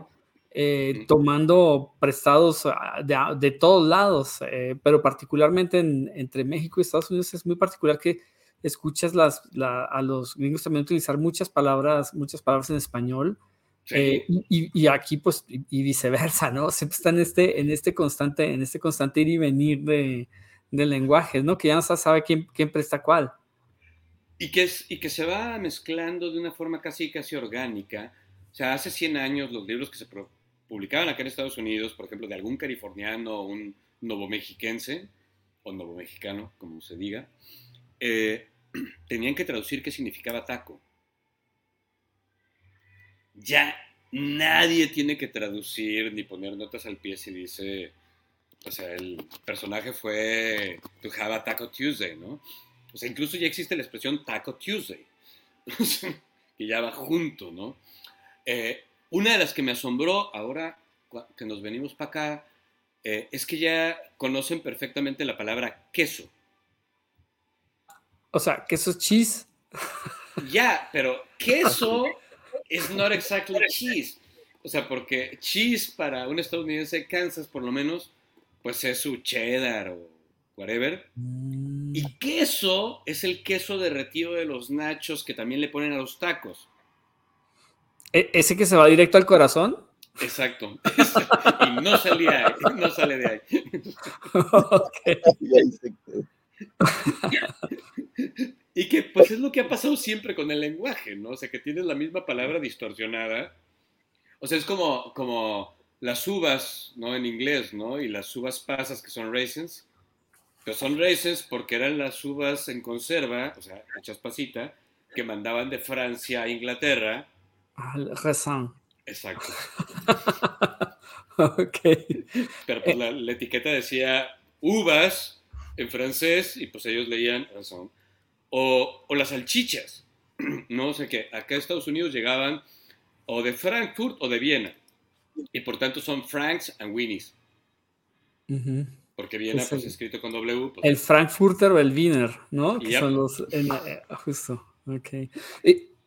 eh, tomando prestados ah, de, todos lados, eh, pero particularmente entre México y Estados Unidos es muy particular que escuchas las, a los gringos también utilizar muchas palabras, muchas palabras en español Eh, y, aquí, pues, y, viceversa, ¿no? Siempre está en este, en este constante, en este constante ir y venir de, lenguajes, ¿no? Que ya no se sabe quién, quién presta cuál. Y que, es, y que se va mezclando de una forma casi, casi orgánica. O sea, hace 100 años los libros que se publicaban acá en Estados Unidos, por ejemplo, de algún californiano o un novomexiquense, o novomexicano, como se diga, eh, tenían que traducir qué significaba taco. Ya nadie tiene que traducir ni poner notas al pie si dice, o sea, el personaje fue to have a taco Tuesday, ¿no? O sea, incluso ya existe la expresión taco Tuesday, que ya va junto, ¿no? Eh, una de las que me asombró ahora que nos venimos para acá eh, es que ya conocen perfectamente la palabra queso. O sea, queso es cheese. Ya, pero queso es not exactly cheese. O sea, porque cheese para un estadounidense de Kansas, por lo menos, pues es su cheddar o whatever. Y mm. queso es el queso derretido de los nachos que también le ponen a los tacos. ¿E-, ¿Ese que se va directo al corazón? Exacto. y no salía, no sale de ahí. y que pues es lo que ha pasado siempre con el lenguaje, ¿no? O sea, que tienes la misma palabra distorsionada. O sea, es como, como las uvas, ¿no? En inglés, ¿no? Y las uvas pasas que son raisins. Pero son raisins porque eran las uvas en conserva, o sea, hechas pasita, que mandaban de Francia a Inglaterra. Al raisin. Exacto. ok. Pero pues la, etiqueta decía uvas en francés y pues ellos leían razón. O, o, las salchichas, ¿no? sé qué acá a Estados Unidos llegaban o de Frankfurt o de Viena. Y por tanto son Franks and Winnies. Porque Viena, pues, escrito con W. Pues, el Frankfurter o el Wiener, ¿no? Que son los. Eh, justo. Ok.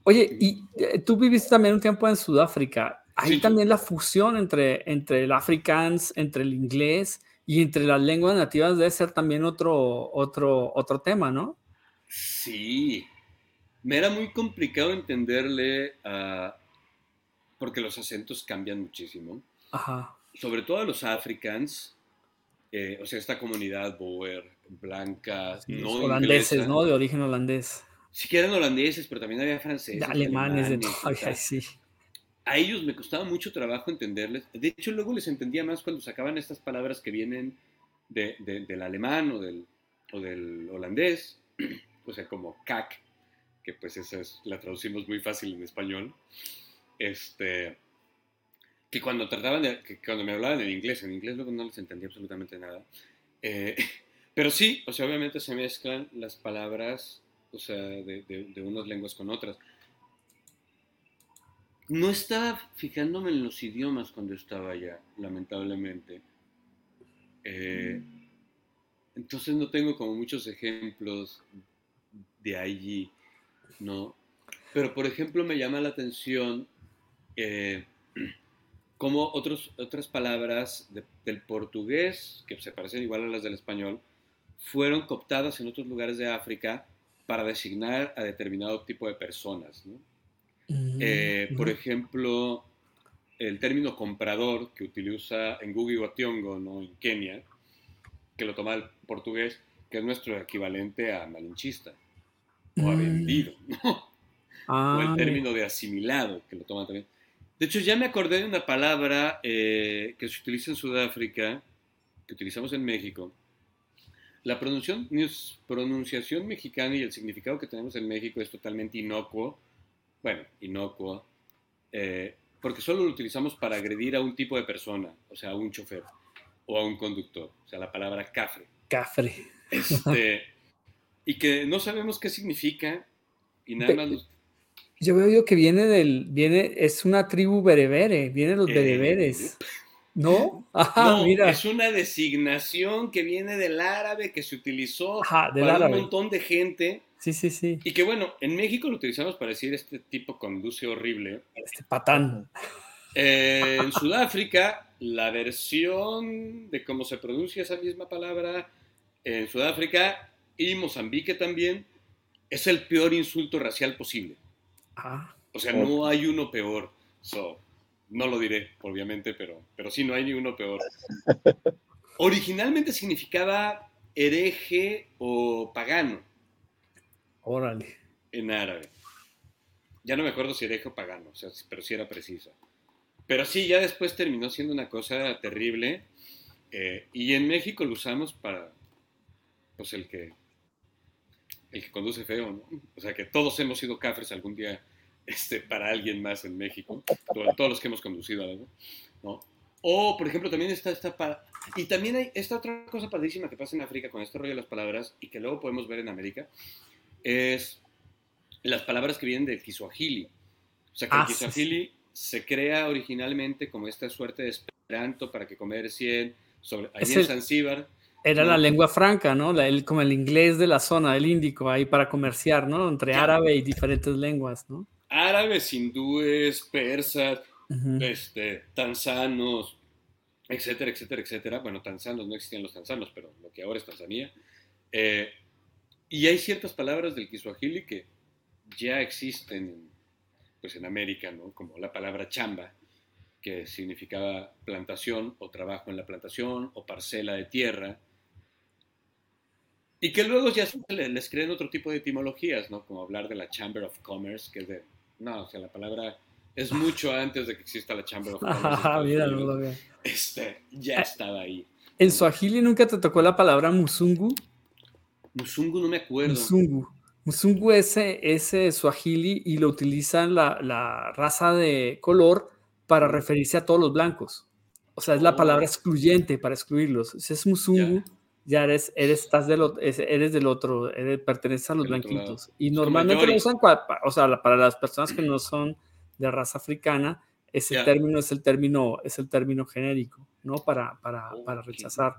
Oye, y eh, tú viviste también un tiempo en Sudáfrica. Hay también la fusión entre, entre el afrikaans, entre el inglés y entre las lenguas nativas debe ser también otro, otro, otro tema, ¿no? Sí. Me era muy complicado entenderle porque los acentos cambian muchísimo. Ajá. Sobre todo a los afrikaans, eh, o sea, esta comunidad boer, blanca, no holandeses, ¿no? De origen holandés sí que eran holandeses, pero también había franceses. alemanes, de todo, sí. A ellos me costaba mucho trabajo entenderles. De hecho, luego les entendía más cuando sacaban estas palabras que vienen del alemán o del, o del holandés, o sea, como cac, que pues esa es, la traducimos muy fácil en español. Este, que cuando trataban de, que cuando me hablaban en inglés, en inglés luego no les entendía absolutamente nada. Eh, pero sí, o sea, obviamente se mezclan las palabras o sea, de, unas lenguas con otras. No estaba fijándome en los idiomas cuando estaba allá, lamentablemente. Eh, entonces no tengo como muchos ejemplos de allí, ¿no? Pero por ejemplo me llama la atención eh, otros, otras palabras del portugués, que se parecen igual a las del español, fueron cooptadas en otros lugares de África para designar a determinado tipo de personas. Mm, eh, por ejemplo, el término comprador que utiliza en Gugi Wationgo, ¿no? en Kenia, que lo toma el portugués, que es nuestro equivalente a malinchista o mm. vendido, ¿no? o el término de asimilado, que lo toma también. De hecho, ya me acordé de una palabra eh, que se utiliza en Sudáfrica, que utilizamos en México, la pronunciación, pronunciación mexicana y el significado que tenemos en México es totalmente inocuo, bueno, inocuo, eh, porque solo lo utilizamos para agredir a un tipo de persona, o sea, a un chofer o a un conductor, o sea, la palabra cafre. Cafre. Este, y que no sabemos qué significa y nada más... Yo veo que viene del, viene, es una tribu berebere, viene de los eh, bereberes. ¿No? Ajá, mira. Es una designación que viene del árabe que se utilizó para un montón de gente. Sí, sí, sí. Y que bueno, en México lo utilizamos para decir este tipo conduce horrible. Este patán. Eh, en Sudáfrica, la versión de cómo se pronuncia esa misma palabra en Sudáfrica y Mozambique también es el peor insulto racial posible. Ah. O sea, no hay uno peor. no lo diré, obviamente, pero, pero sí, no hay ni uno peor. Originalmente significaba hereje o pagano. Órale. En árabe. Ya no me acuerdo si hereje o pagano, o sea, pero sí era precisa. Pero sí, ya después terminó siendo una cosa terrible. Eh, y en México lo usamos para, pues, el que, el que conduce feo, ¿no? O sea, que todos hemos sido cafres algún día este, para alguien más en México, todos los que hemos conducido algo, ¿no? O, por ejemplo, también está esta... Pa y también hay esta otra cosa padrísima que pasa en África con este rollo de las palabras y que luego podemos ver en América, es las palabras que vienen del Kiswahili. O sea, que el ah, Kiswahili se crea originalmente como esta suerte de esperanto para que comercien, sobre, ahí en Zanzíbar. Era la lengua franca, ¿no? el, como el inglés de la zona, el índico, ahí para comerciar, ¿no? Entre árabe y diferentes lenguas, ¿no? árabes, hindúes, persas, este, tanzanos, etcétera, etcétera, etcétera. Bueno, tanzanos, no existían los tanzanos, pero lo que ahora es Tanzania. Eh, y hay ciertas palabras del Kiswahili que ya existen en, pues en América, ¿no? Como la palabra chamba, que significaba plantación o trabajo en la plantación o parcela de tierra. Y que luego ya les creen otro tipo de etimologías, ¿no? Como hablar de la Chamber of Commerce, que es de no, o sea, la palabra es mucho antes de que exista la Chamber of Commerce. Este, ya estaba ahí. ¿En Swahili nunca te tocó la palabra musungu? Musungu no me acuerdo. Musungu. Musungu es ese Swahili y lo utilizan la, la, raza de color para referirse a todos los blancos. O sea, es la palabra oh. excluyente para excluirlos. Si es musungu, ya eres, eres, estás del, eres del otro, eres, perteneces a los blanquitos. Y normalmente lo usan, o sea, para las personas que no son de raza africana, ese término es el término, es el término genérico, ¿no? Para, para, para rechazar.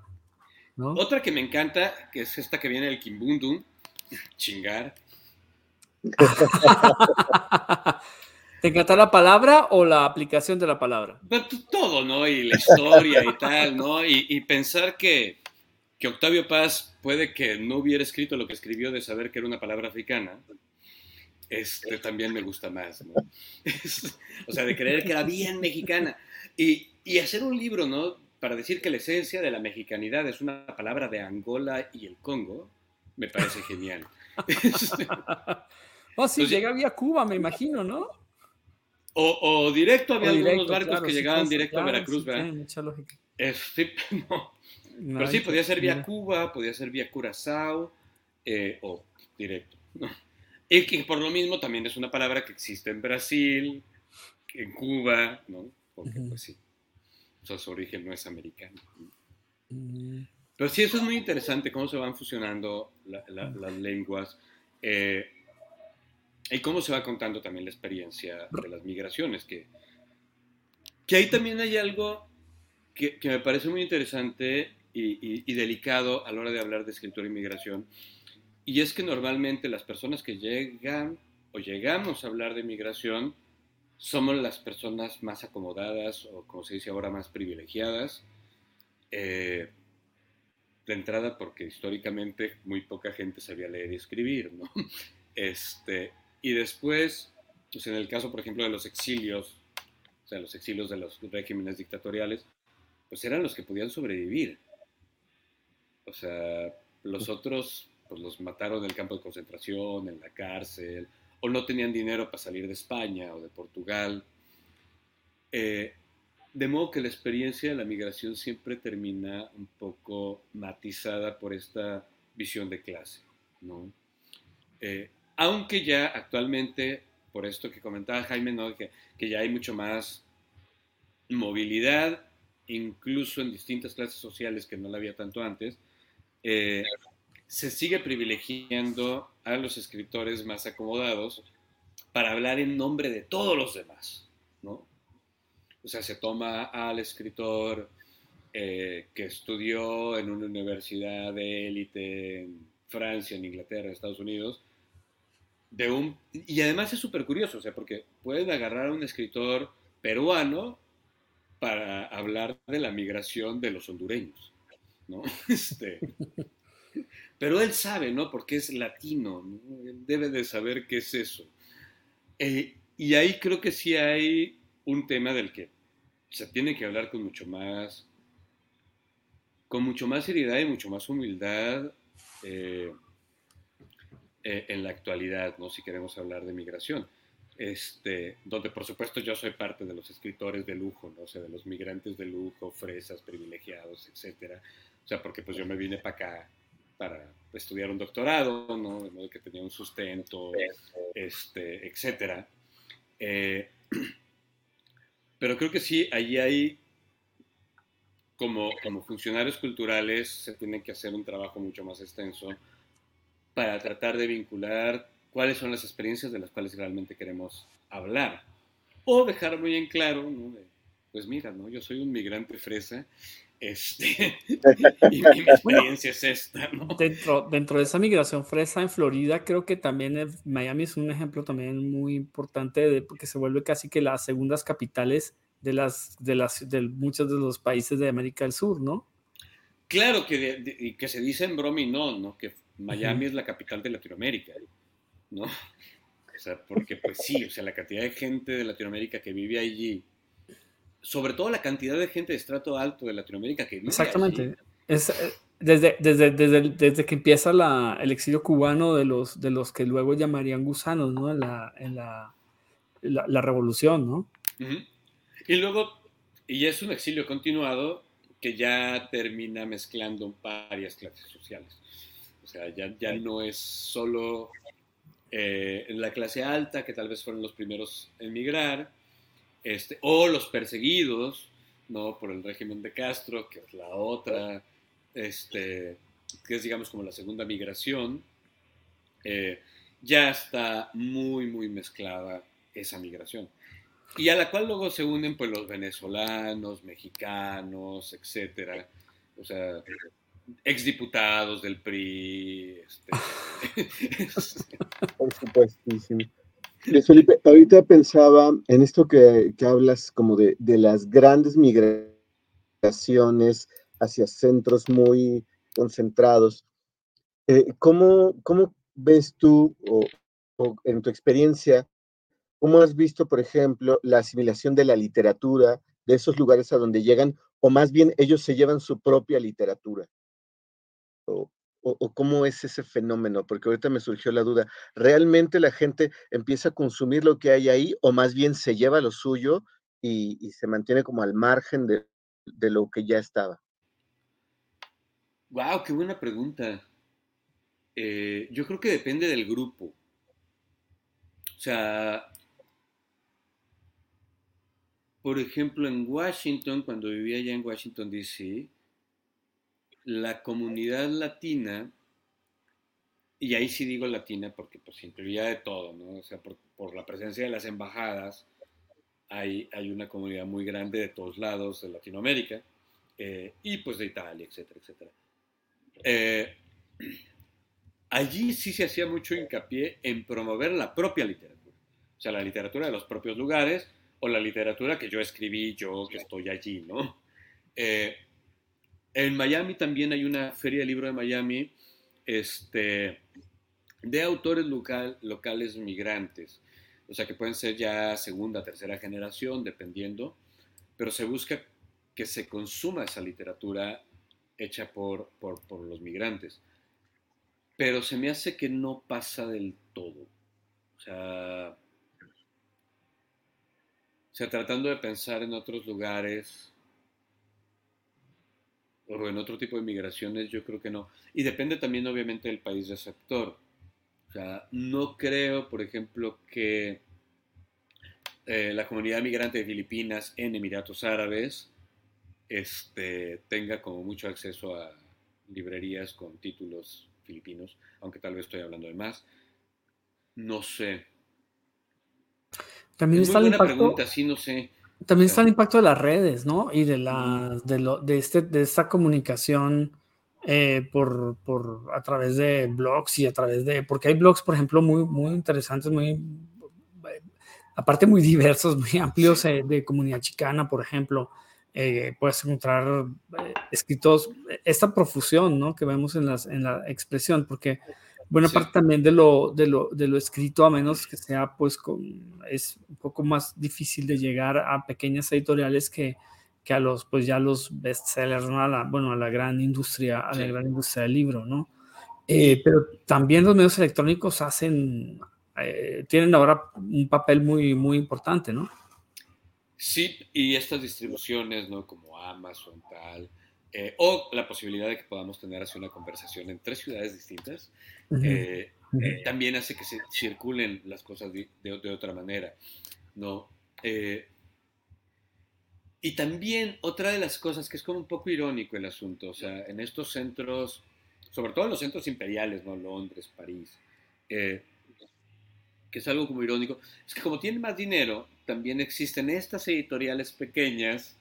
¿no? Otra que me encanta, que es esta que viene del Kimbundum, chingar. ¿Te encanta la palabra o la aplicación de la palabra? Todo, ¿no? Y la historia y tal, ¿no? y pensar que, que Octavio Paz puede que no hubiera escrito lo que escribió de saber que era una palabra africana, este también me gusta más, ¿no? o sea, de creer que era bien mexicana. Y, y, hacer un libro, ¿no? Para decir que la esencia de la mexicanidad es una palabra de Angola y el Congo, me parece genial. oh, sí, llega vía Cuba, me imagino, ¿no? O, o directo, había algunos barcos que llegaban directo a Veracruz, ¿verdad? Sí, mucha lógica. Este, no, pero sí, podía ser vía Cuba, podía ser vía Curazao eh, o directo. Y que por lo mismo también es una palabra que existe en Brasil, en Cuba, ¿no? Porque pues sí, su origen no es americano. Pero sí, eso es muy interesante, cómo se van fusionando las lenguas eh, y cómo se va contando también la experiencia de las migraciones, que, que ahí también hay algo que, que me parece muy interesante y, delicado a la hora de hablar de escritura e inmigración. Y es que normalmente las personas que llegan o llegamos a hablar de migración somos las personas más acomodadas o, como se dice ahora, más privilegiadas. Eh, de entrada porque históricamente muy poca gente sabía leer y escribir, ¿no? Este, y después, pues en el caso, por ejemplo, de los exilios, o sea, los exilios de los regímenes dictatoriales, pues eran los que podían sobrevivir. O sea, los otros pues los mataron en el campo de concentración, en la cárcel, o no tenían dinero para salir de España o de Portugal. Eh, de modo que la experiencia de la migración siempre termina un poco matizada por esta visión de clase, ¿no? Eh, aunque ya actualmente, por esto que comentaba Jaime, ¿no? que, que ya hay mucho más movilidad, incluso en distintas clases sociales que no la había tanto antes, eh, se sigue privilegiando a los escritores más acomodados para hablar en nombre de todos los demás, ¿no? O sea, se toma al escritor eh, que estudió en una universidad de élite en Francia, en Inglaterra, en Estados Unidos, de un, y además es súper curioso, o sea, porque pueden agarrar a un escritor peruano para hablar de la migración de los hondureños. ¿No? Este, pero él sabe, ¿no? Porque es latino, debe de saber qué es eso. Eh, y ahí creo que sí hay un tema del que se tiene que hablar con mucho más, con mucho más seriedad y mucho más humildad eh, eh, en la actualidad, ¿no? Si queremos hablar de migración. Este, donde por supuesto yo soy parte de los escritores de lujo, ¿no? Sea, de los migrantes de lujo, fresas, privilegiados, etcétera. O sea, porque pues yo me vine para acá para estudiar un doctorado, ¿no? De modo que tenía un sustento, este, etcétera. Eh, pero creo que sí, allí hay, como, como funcionarios culturales, se tiene que hacer un trabajo mucho más extenso para tratar de vincular cuáles son las experiencias de las cuales realmente queremos hablar. O dejar muy en claro, ¿no? pues mira, ¿no? yo soy un migrante fresa este, y mi experiencia es esta, ¿no? Dentro, dentro de esa migración fresa en Florida, creo que también Miami es un ejemplo también muy importante de, porque se vuelve casi que las segundas capitales de, las, de, las, de muchos de los países de América del Sur, ¿no? Claro que, que se dice en broma y no, ¿no? Que Miami es la capital de Latinoamérica, ¿no? O sea, porque pues sí, o sea, la cantidad de gente de Latinoamérica que vive allí sobre todo la cantidad de gente de estrato alto de Latinoamérica que vive Exactamente. Es, eh, desde, desde, desde, desde, que empieza la, el exilio cubano de los, de los que luego llamarían gusanos, ¿no? En la, en la, la, revolución, ¿no? Y luego, y es un exilio continuado que ya termina mezclando varias clases sociales. O sea, ya, ya no es solo eh, la clase alta, que tal vez fueron los primeros en migrar, este, o los perseguidos, ¿no? Por el régimen de Castro, que es la otra, este, que es digamos como la segunda migración, eh, ya está muy, muy mezclada esa migración. Y a la cual luego se unen pues los venezolanos, mexicanos, etcétera, o sea, exdiputados del PRI. Este, Por supuestísimo. Felipe, ahorita pensaba en esto que, hablas como de, las grandes migraciones hacia centros muy concentrados. Eh, ¿cómo, ves tú, o, en tu experiencia, cómo has visto, por ejemplo, la asimilación de la literatura de esos lugares a donde llegan, o más bien ellos se llevan su propia literatura? Cómo es ese fenómeno? Porque ahorita me surgió la duda. ¿Realmente la gente empieza a consumir lo que hay ahí o más bien se lleva lo suyo y, se mantiene como al margen de, lo que ya estaba? Wow, qué buena pregunta. Eh, yo creo que depende del grupo. O sea, por ejemplo, en Washington, cuando vivía allá en Washington, D.C., la comunidad latina, y ahí sí digo latina porque pues incluía de todo, ¿no? O sea, por, la presencia de las embajadas, hay, hay, una comunidad muy grande de todos lados de Latinoamérica, eh, y pues de Italia, etcétera, etcétera. Eh, allí sí se hacía mucho hincapié en promover la propia literatura, o sea, la literatura de los propios lugares, o la literatura que yo escribí, yo que estoy allí, ¿no? Eh, en Miami también hay una feria de libro de Miami este, de autores local, locales migrantes. O sea, que pueden ser ya segunda, tercera generación, dependiendo, pero se busca que se consuma esa literatura hecha por, por, por los migrantes. Pero se me hace que no pasa del todo. O sea, o sea, tratando de pensar en otros lugares, o en otro tipo de migraciones, yo creo que no. Y depende también, obviamente, del país receptor. O sea, no creo, por ejemplo, que eh, la comunidad migrante de Filipinas en Emiratos Árabes este, tenga como mucho acceso a librerías con títulos filipinos, aunque tal vez estoy hablando de más. No sé. También está muy buena pregunta, sí, no sé. También está el impacto de las redes, ¿no? Y de, la, de, lo, de, este, de esta comunicación eh, por, por, a través de blogs y a través de, porque hay blogs, por ejemplo, muy, muy interesantes, muy, aparte muy diversos, muy amplios eh, de comunidad chicana, por ejemplo. Eh, puedes encontrar escritos, esta profusión, ¿no? Que vemos en, las, en la expresión, porque buena parte también de lo, de, lo, de lo escrito, a menos que sea, pues, con, es un poco más difícil de llegar a pequeñas editoriales que, que a los, pues ya los bestsellers, ¿no? a la, bueno, a la gran industria, a la gran industria del libro, ¿no? Eh, pero también los medios electrónicos hacen, eh, tienen ahora un papel muy, muy importante, ¿no? Sí, y estas distribuciones, ¿no? Como Amazon, tal, eh, o la posibilidad de que podamos tener así una conversación en tres ciudades distintas, también hace que se circulen las cosas de, de, otra manera, ¿no? y también otra de las cosas que es como un poco irónico el asunto, o sea, en estos centros sobre todo en los centros imperiales, ¿no? Londres, París, eh, que es algo como irónico, es que como tienen más dinero, también existen estas editoriales pequeñas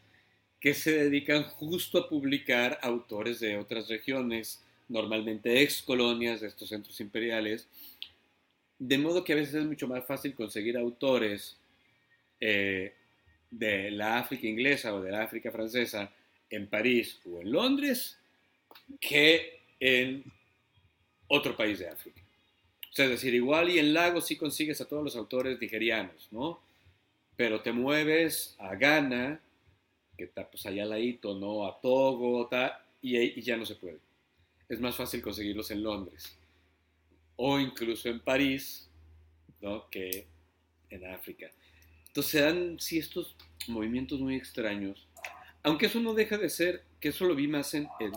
que se dedican justo a publicar autores de otras regiones, normalmente ex colonias de estos centros imperiales, de modo que a veces es mucho más fácil conseguir autores eh, de la África inglesa o de la África francesa en París o en Londres que en otro país de África. O sea, es decir, igual y en Lagos sí consigues a todos los autores nigerianos, ¿no? Pero te mueves a Ghana, que está pues allá al ladito, ¿no? A Togo, tal, y, y ya no se puede. Es más fácil conseguirlos en Londres. O incluso en París, ¿no? Que en África. Entonces se dan, sí, estos movimientos muy extraños. Aunque eso no deja de ser, que eso lo vi más en, en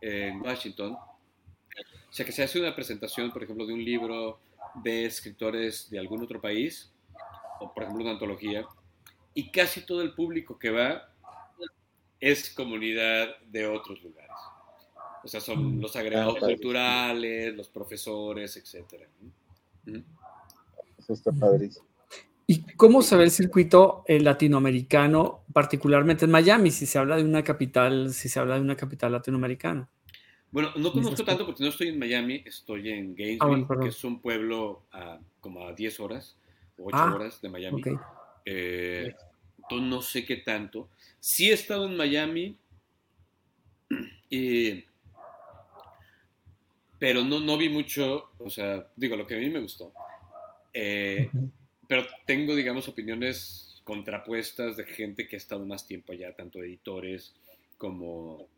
en Washington. O sea, que se hace una presentación, por ejemplo, de un libro de escritores de algún otro país, o por ejemplo una antología, y casi todo el público que va es comunidad de otros lugares. O sea, son mm. los agregados ah, culturales, los profesores, etc. Eso está padrísimo. ¿Y cómo se ve el circuito eh, latinoamericano, particularmente en Miami, si se habla de una capital, si se habla de una capital latinoamericana? Bueno, no conozco tanto porque no estoy en Miami, estoy en Gainesville, ah, que es un pueblo a, como a 10 horas, o 8 ah, horas de Miami. Eh, no sé qué tanto. Sí he estado en Miami, pero no, no vi mucho, o sea, digo, lo que a mí me gustó. Eh, pero tengo, digamos, opiniones contrapuestas de gente que ha estado más tiempo allá, tanto editores como,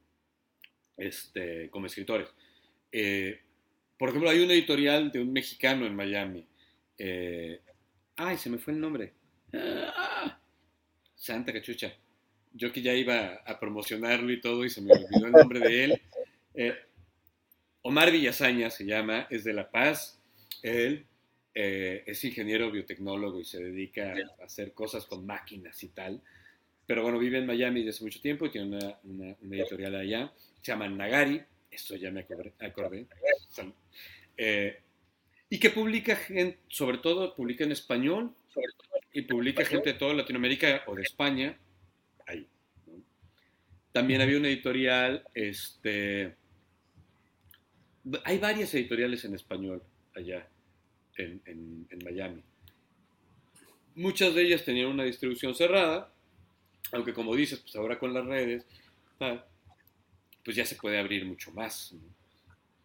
este, como escritores. Eh, por ejemplo, hay una editorial de un mexicano en Miami. Eh, ay, se me fue el nombre. Ah, Santa cachucha. Yo que ya iba a promocionarlo y todo y se me olvidó el nombre de él. Eh, Omar Villasaña se llama, es de La Paz. Él eh, es ingeniero biotecnólogo y se dedica a hacer cosas con máquinas y tal. Pero bueno, vive en Miami desde hace mucho tiempo y tiene una, editorial allá. Se llama Nagari, esto ya me acordé. Eh, y que publica sobre todo publica en español y publica gente de toda Latinoamérica o de España. Ahí. También había una editorial, este, hay varias editoriales en español allá en, Miami. Muchas de ellas tenían una distribución cerrada, aunque como dices, pues ahora con las redes, pues ya se puede abrir mucho más.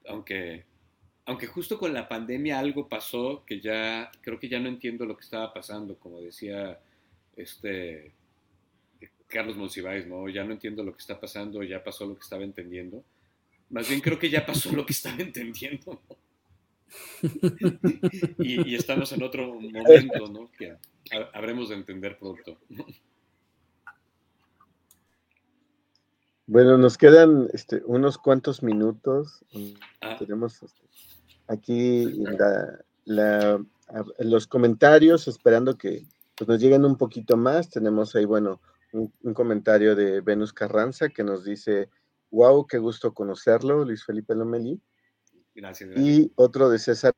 Aunque, aunque justo con la pandemia algo pasó que ya, creo que ya no entiendo lo que estaba pasando, como decía este Carlos Monsiváis, ¿no? Ya no entiendo lo que está pasando, ya pasó lo que estaba entendiendo. Más bien creo que ya pasó lo que estaba entendiendo, y, estamos en otro momento, ¿no? Que habremos de entender pronto. Bueno, nos quedan este, unos cuantos minutos. Ah. Tenemos aquí los comentarios, esperando que pues, nos lleguen un poquito más. Tenemos ahí, bueno, un, comentario de Venus Carranza que nos dice, wow, qué gusto conocerlo, Luis Felipe Lomeli. Y otro de César,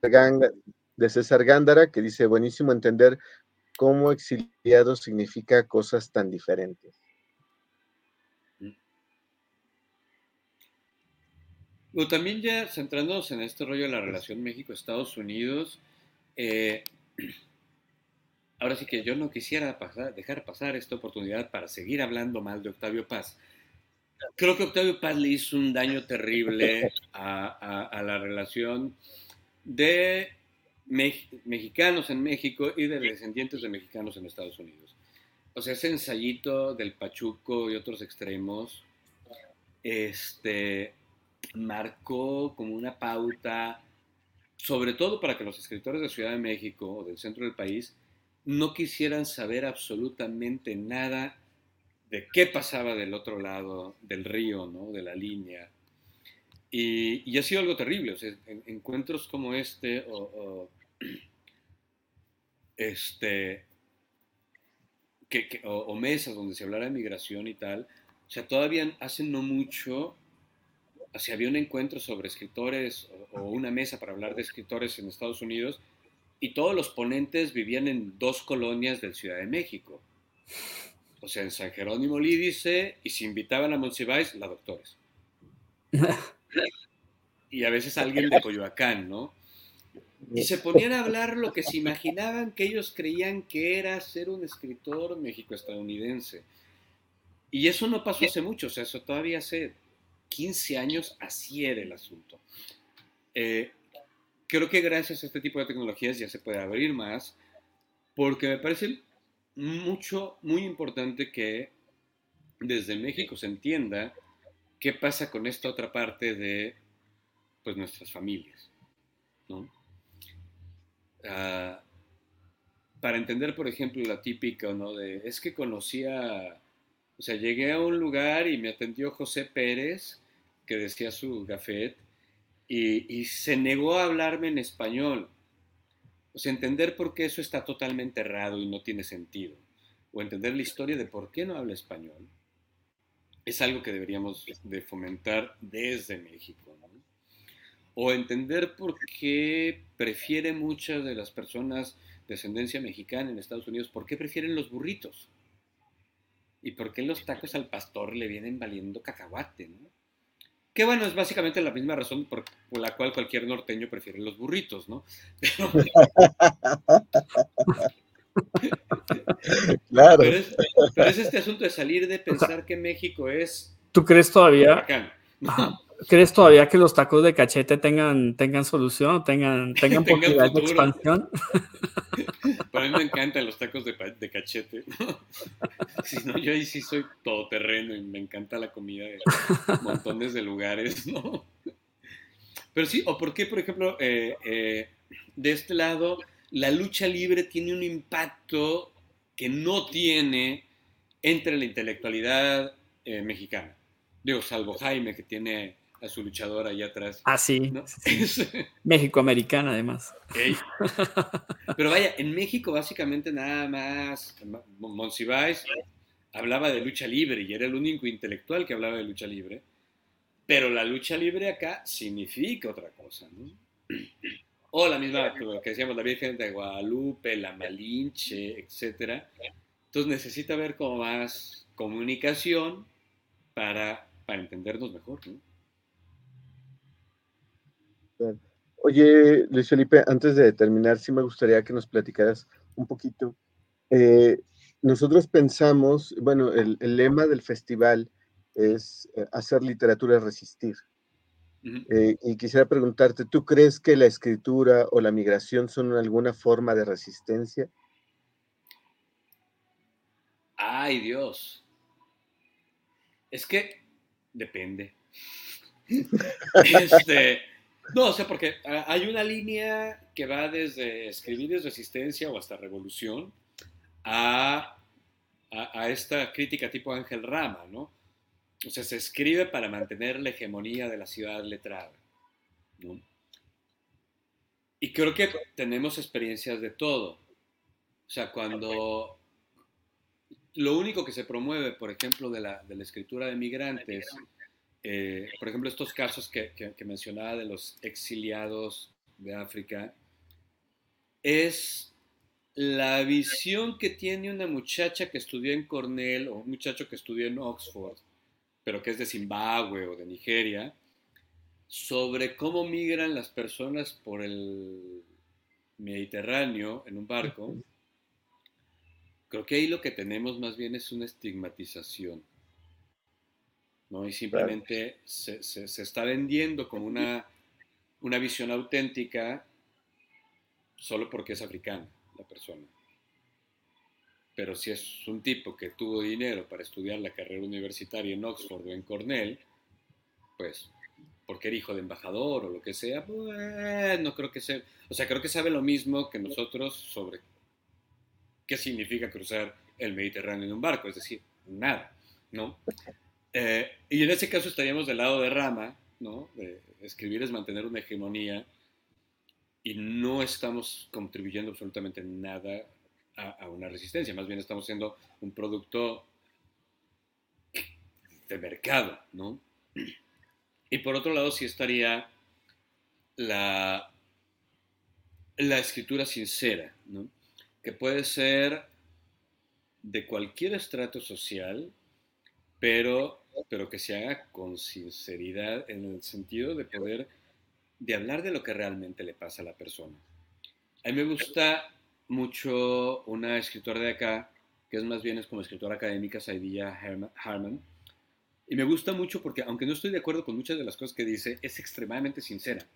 de César Gándara, que dice, buenísimo entender cómo exiliado significa cosas tan diferentes. Bueno, también ya centrándonos en este rollo de la relación México-Estados Unidos, eh, ahora sí que yo no quisiera pasar, dejar pasar esta oportunidad para seguir hablando mal de Octavio Paz, creo que Octavio Paz le hizo un daño terrible a, la relación de mexicanos en México y de descendientes de mexicanos en Estados Unidos. O sea, ese ensayito del Pachuco y otros extremos, este, marcó como una pauta, sobre todo para que los escritores de Ciudad de México o del centro del país no quisieran saber absolutamente nada de qué pasaba del otro lado del río, ¿no? de la línea. Y, ha sido algo terrible, o sea, encuentros como este o, este, o, mesas donde se hablara de migración y tal, o sea, todavía hace no mucho, sea, había un encuentro sobre escritores o, una mesa para hablar de escritores en Estados Unidos y todos los ponentes vivían en dos colonias del Ciudad de México. O sea, en San Jerónimo Lídice y se invitaban a Monsiváis, la doctores. y a veces alguien de Coyoacán, ¿no? Y se ponían a hablar lo que se imaginaban que ellos creían que era ser un escritor mexico-estadounidense. Y eso no pasó hace mucho, o sea, eso todavía hace 15 años así era el asunto. Eh, creo que gracias a este tipo de tecnologías ya se puede abrir más, porque me parece mucho, muy importante que desde México se entienda qué pasa con esta otra parte de pues, nuestras familias. Ah, para entender, por ejemplo, la típica, ¿no? De, es que conocía, o sea, llegué a un lugar y me atendió José Pérez, que decía su gafet, y, se negó a hablarme en español. O sea, entender por qué eso está totalmente errado y no tiene sentido. O entender la historia de por qué no habla español. Es algo que deberíamos de fomentar desde México. O entender por qué prefiere muchas de las personas de ascendencia mexicana en Estados Unidos, por qué prefieren los burritos. Y por qué los tacos al pastor le vienen valiendo cacahuate, ¿no? Que bueno, es básicamente la misma razón por, la cual cualquier norteño prefiere los burritos, ¿no? claro. Pero es, este asunto de salir de pensar que México es. ¿Tú crees todavía? ¿Crees todavía que los tacos de cachete tengan, tengan solución, tengan, tengan, posibilidad de expansión? Para mí me encantan los tacos de, de cachete. Si no, yo ahí sí soy todoterreno y me encanta la comida de montones de lugares, ¿no? Pero sí, o por qué, por ejemplo, eh, eh, de este lado, la lucha libre tiene un impacto que no tiene entre la intelectualidad eh, mexicana. Digo, salvo Jaime, que tiene a su luchador allá atrás. Ah, sí. México-americana, además. Pero vaya, en México básicamente nada más Monsiváis hablaba de lucha libre y era el único intelectual que hablaba de lucha libre. Pero la lucha libre acá significa otra cosa, ¿no? O la misma que decíamos, la Virgen de Guadalupe, la Malinche, etc. Entonces necesita haber como más comunicación para, para entendernos mejor, ¿no? Oye, Luis Felipe, antes de terminar, sí me gustaría que nos platicaras un poquito. Eh, nosotros pensamos, bueno, el, lema del festival es eh, hacer literatura resistir. Eh, y quisiera preguntarte, ¿tú crees que la escritura o la migración son alguna forma de resistencia? Ay, Dios. Es que depende. este, no, o sea, porque ah, hay una línea que va desde escribir es resistencia o hasta revolución a, a, esta crítica tipo Ángel Rama, ¿no? O sea, se escribe para mantener la hegemonía de la ciudad letrada, ¿no? Y creo que tenemos experiencias de todo. O sea, cuando lo único que se promueve, por ejemplo, de la, de la escritura de migrantes eh, por ejemplo, estos casos que, mencionaba de los exiliados de África, es la visión que tiene una muchacha que estudió en Cornell o un muchacho que estudió en Oxford, pero que es de Zimbabue o de Nigeria, sobre cómo migran las personas por el Mediterráneo en un barco. Creo que ahí lo que tenemos más bien es una estigmatización ¿no? Y simplemente se, está vendiendo como una, una visión auténtica solo porque es africana la persona. Pero si es un tipo que tuvo dinero para estudiar la carrera universitaria en Oxford o en Cornell, pues porque era hijo de embajador o lo que sea, pues no creo que sea, o sea, creo que sabe lo mismo que nosotros sobre qué significa cruzar el Mediterráneo en un barco, es decir, nada, ¿no? Eh, y en ese caso estaríamos del lado de Rama, ¿no? De escribir es mantener una hegemonía y no estamos contribuyendo absolutamente nada a, una resistencia, más bien estamos siendo un producto de mercado, ¿no? Y por otro lado sí estaría la, la escritura sincera, ¿no? Que puede ser de cualquier estrato social, pero, pero que se haga con sinceridad en el sentido de poder, de hablar de lo que realmente le pasa a la persona. A mí me gusta mucho una escritora de acá, que es más bien es como escritora académica, Saidilla Harman, y me gusta mucho porque, aunque no estoy de acuerdo con muchas de las cosas que dice, es extremadamente sincera.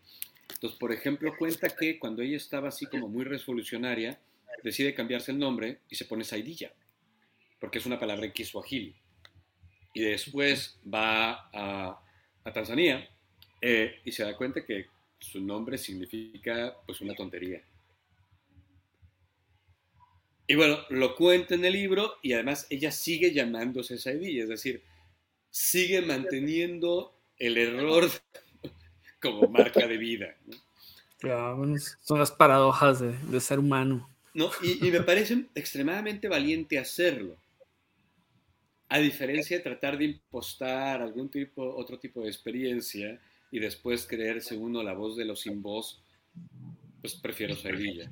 Entonces, por ejemplo, cuenta que cuando ella estaba así como muy revolucionaria, decide cambiarse el nombre y se pone Saidilla porque es una palabra en Kiswahili. Y después va a, Tanzania eh, y se da cuenta que su nombre significa pues una tontería. Y bueno, lo cuenta en el libro y además ella sigue llamándose Saidí, es decir, sigue manteniendo el error como marca de vida. son las paradojas de, ser humano. No, y, y, me parece extremadamente valiente hacerlo. A diferencia de tratar de impostar algún tipo, otro tipo de experiencia y después creerse uno la voz de los sin voz, pues prefiero ser Villa.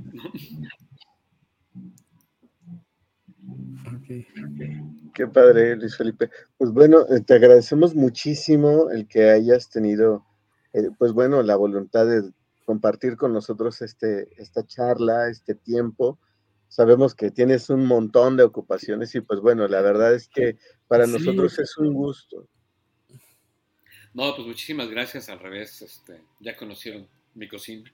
Qué padre, Luis Felipe. Pues bueno, eh, te agradecemos muchísimo el que hayas tenido, eh, pues bueno, la voluntad de compartir con nosotros este, esta charla, este tiempo sabemos que tienes un montón de ocupaciones y pues bueno, la verdad es que para nosotros es un gusto. No, pues muchísimas gracias, al revés, este, ya conocieron mi cocina.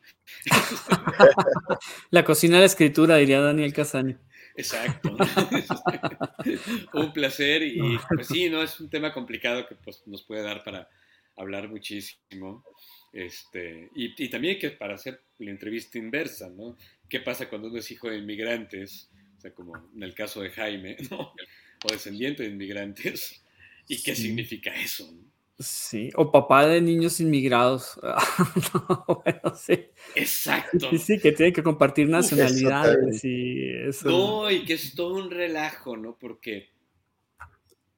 la cocina de la escritura, diría Daniel Casaño. Exacto. un placer y pues sí, no es un tema complicado que pues, nos puede dar para hablar muchísimo. Este, y, y, también que para hacer la entrevista inversa, ¿no? ¿Qué pasa cuando uno es hijo de inmigrantes? O sea, como en el caso de Jaime, ¿no? O descendiente de inmigrantes. ¿Y qué significa eso? Sí, o papá de niños inmigrados. bueno, sí. Exacto. Sí, sí, que tiene que compartir nacionalidades y eso. No, y que es todo un relajo, ¿no? Porque,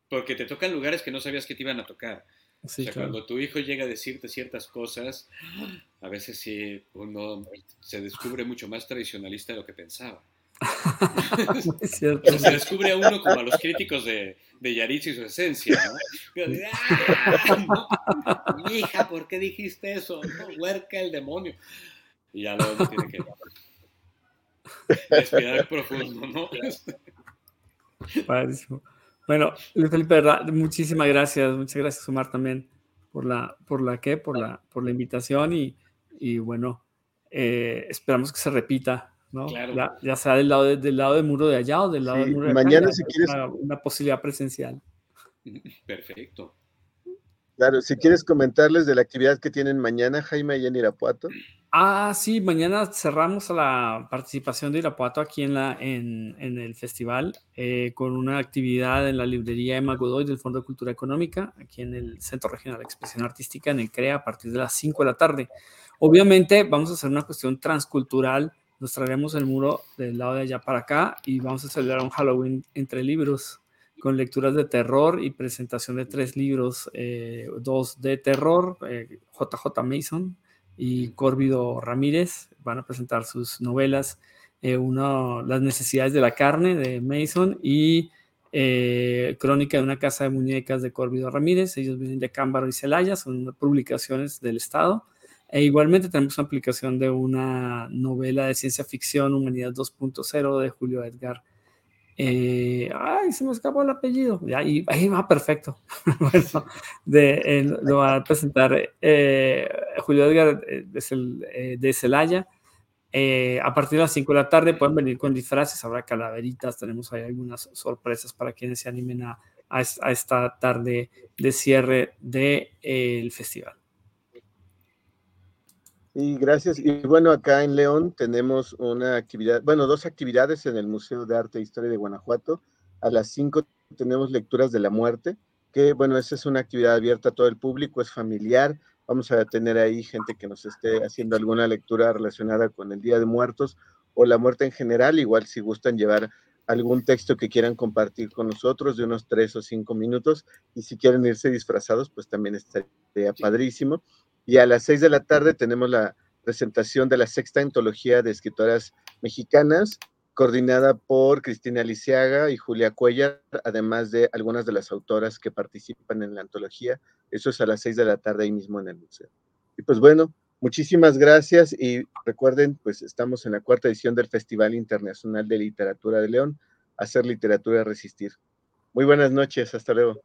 porque te tocan lugares que no sabías que te iban a tocar o sea, cuando tu hijo llega a decirte ciertas cosas, a veces sí uno se descubre mucho más tradicionalista de lo que pensaba. se descubre a uno como a los críticos de, de Yaritz y su esencia, ¿no? ¡Ah! hija, ¿por qué dijiste eso? huerca el demonio. Y ya luego tiene que respirar profundo, ¿no? Padrísimo. Bueno, Luis Felipe, muchísimas gracias, muchas gracias, Omar, también por la, por la ¿qué? Por la, por la invitación y, y bueno, eh, esperamos que se repita, ¿no? Ya, sea del lado, del lado del muro de allá o del lado del muro de mañana si quieres una, posibilidad presencial. Perfecto. Claro, si quieres comentarles de la actividad que tienen mañana, Jaime, allá en Irapuato. Ah, sí, mañana cerramos la participación de Irapuato aquí en, la, en, el festival eh, con una actividad en la librería Emma Godoy del Fondo de Cultura Económica, aquí en el Centro Regional de Expresión Artística, en el CREA, a partir de las 5 de la tarde. Obviamente vamos a hacer una cuestión transcultural, nos traeremos el muro del lado de allá para acá y vamos a celebrar un Halloween entre libros con lecturas de terror y presentación de tres libros, eh, dos de terror, JJ eh, Mason, y Córvido Ramírez van a presentar sus novelas, eh, uno, Las necesidades de la carne de Mason y eh, Crónica de una casa de muñecas de Córvido Ramírez. Ellos vienen de Cámbaro y Celaya, son publicaciones del Estado. E igualmente tenemos una aplicación de una novela de ciencia ficción, Humanidad 2.0 de Julio Edgar Eh, ay, se me escapó el apellido. Ya, y ahí va perfecto. bueno, de, lo va a presentar eh, Julio Edgar de, de Celaya. a partir de las 5 de la tarde pueden venir con disfraces, habrá calaveritas, tenemos ahí algunas sorpresas para quienes se animen a, a, esta tarde de cierre del de, festival. Y gracias. Y bueno, acá en León tenemos una actividad, bueno, dos actividades en el Museo de Arte e Historia de Guanajuato. A las 5 tenemos lecturas de la muerte, que bueno, esa es una actividad abierta a todo el público, es familiar. Vamos a tener ahí gente que nos esté haciendo alguna lectura relacionada con el Día de Muertos o la muerte en general. Igual si gustan llevar algún texto que quieran compartir con nosotros de unos tres o cinco minutos y si quieren irse disfrazados, pues también estaría padrísimo. Y a las seis de la tarde tenemos la presentación de la sexta antología de escritoras mexicanas, coordinada por Cristina Lisiaga y Julia Cuellar, además de algunas de las autoras que participan en la antología. Eso es a las seis de la tarde ahí mismo en el museo. Y pues bueno, muchísimas gracias y recuerden, pues estamos en la cuarta edición del Festival Internacional de Literatura de León, Hacer Literatura Resistir. Muy buenas noches, hasta luego.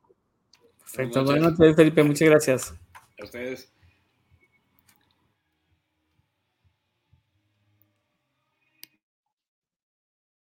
Perfecto, buenas noches, Felipe, muchas gracias. A ustedes.